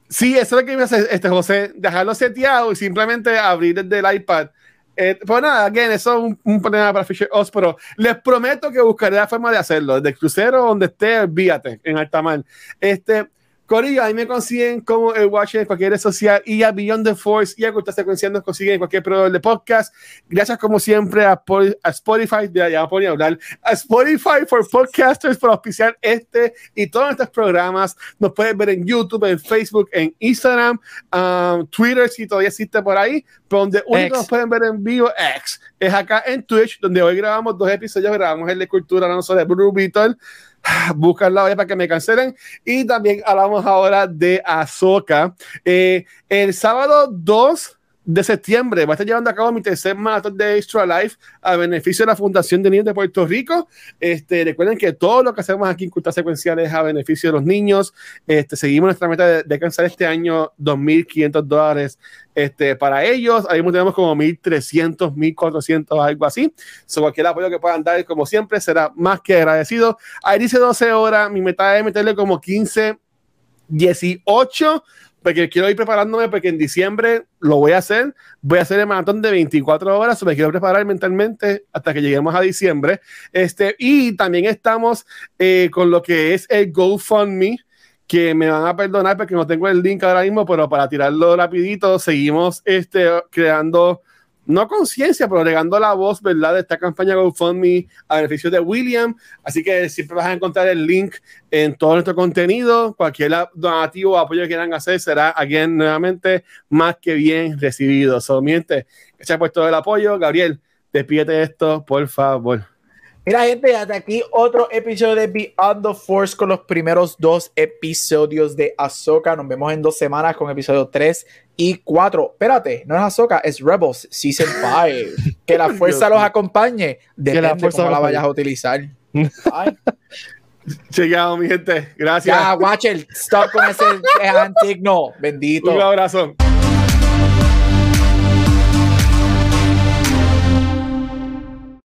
sí, eso es lo que me hace este, José, dejarlo seteado y simplemente abrir desde el iPad. Eh, pues nada, again, eso es un, problema para Fisher Oz, pero les prometo que buscaré la forma de hacerlo. Desde el crucero, donde esté, olvídate, en Altamar. Este, Corillo, ahí me consiguen como el Watcher en cualquier red social y a Beyond the Force y a Cultura Secuencia nos consiguen en cualquier proveedor de podcast. Gracias como siempre a, Pol- a Spotify, ya, ya me ponía a hablar, a Spotify for Podcasters por auspiciar este y todos nuestros programas. Nos pueden ver en YouTube, en Facebook, en Instagram, um, Twitter, si todavía existe por ahí, pero donde único nos pueden ver en vivo, X, es acá en Twitch, donde hoy grabamos dos episodios, grabamos el de Cultura, no sobre Blue Beetle. *sighs* Buscan la olla para que me cancelen. Y también hablamos ahora de Ahsoka. Eh, el sábado 2 de septiembre va a estar llevando a cabo mi tercer maratón de Extra Life a beneficio de la Fundación de Niños de Puerto Rico. Este, recuerden que todo lo que hacemos aquí en Cultura Secuencial es a beneficio de los niños. Este, seguimos nuestra meta de, de alcanzar este año 2.500 dólares este, para ellos. Ahí tenemos como 1.300, 1.400, algo así. So, cualquier apoyo que puedan dar, como siempre, será más que agradecido. Ahí dice 12 horas. Mi meta es meterle como 15, 18 porque quiero ir preparándome porque en diciembre lo voy a hacer. Voy a hacer el maratón de 24 horas, me quiero preparar mentalmente hasta que lleguemos a diciembre. Este, y también estamos eh, con lo que es el GoFundMe que me van a perdonar porque no tengo el link ahora mismo, pero para tirarlo rapidito, seguimos este, creando no conciencia, pero regando la voz, ¿verdad? De esta campaña GoFundMe a beneficio de William. Así que siempre vas a encontrar el link en todo nuestro contenido. Cualquier donativo o apoyo que quieran hacer será, aquí nuevamente, más que bien recibido. Solamente, gracias por todo el apoyo. Gabriel, despídete esto, por favor. Mira, gente, hasta aquí otro episodio de Beyond the Force con los primeros dos episodios de Ahsoka. Nos vemos en dos semanas con episodio 3 y 4. Espérate, no es Ahsoka, es Rebels Season 5. *laughs* que la fuerza los acompañe. Depende que la fuerza cómo la vayas a utilizar. *laughs* Llegado, mi gente. Gracias. Ya, Watcher, stop con ese *laughs* signo. Bendito. Un abrazo.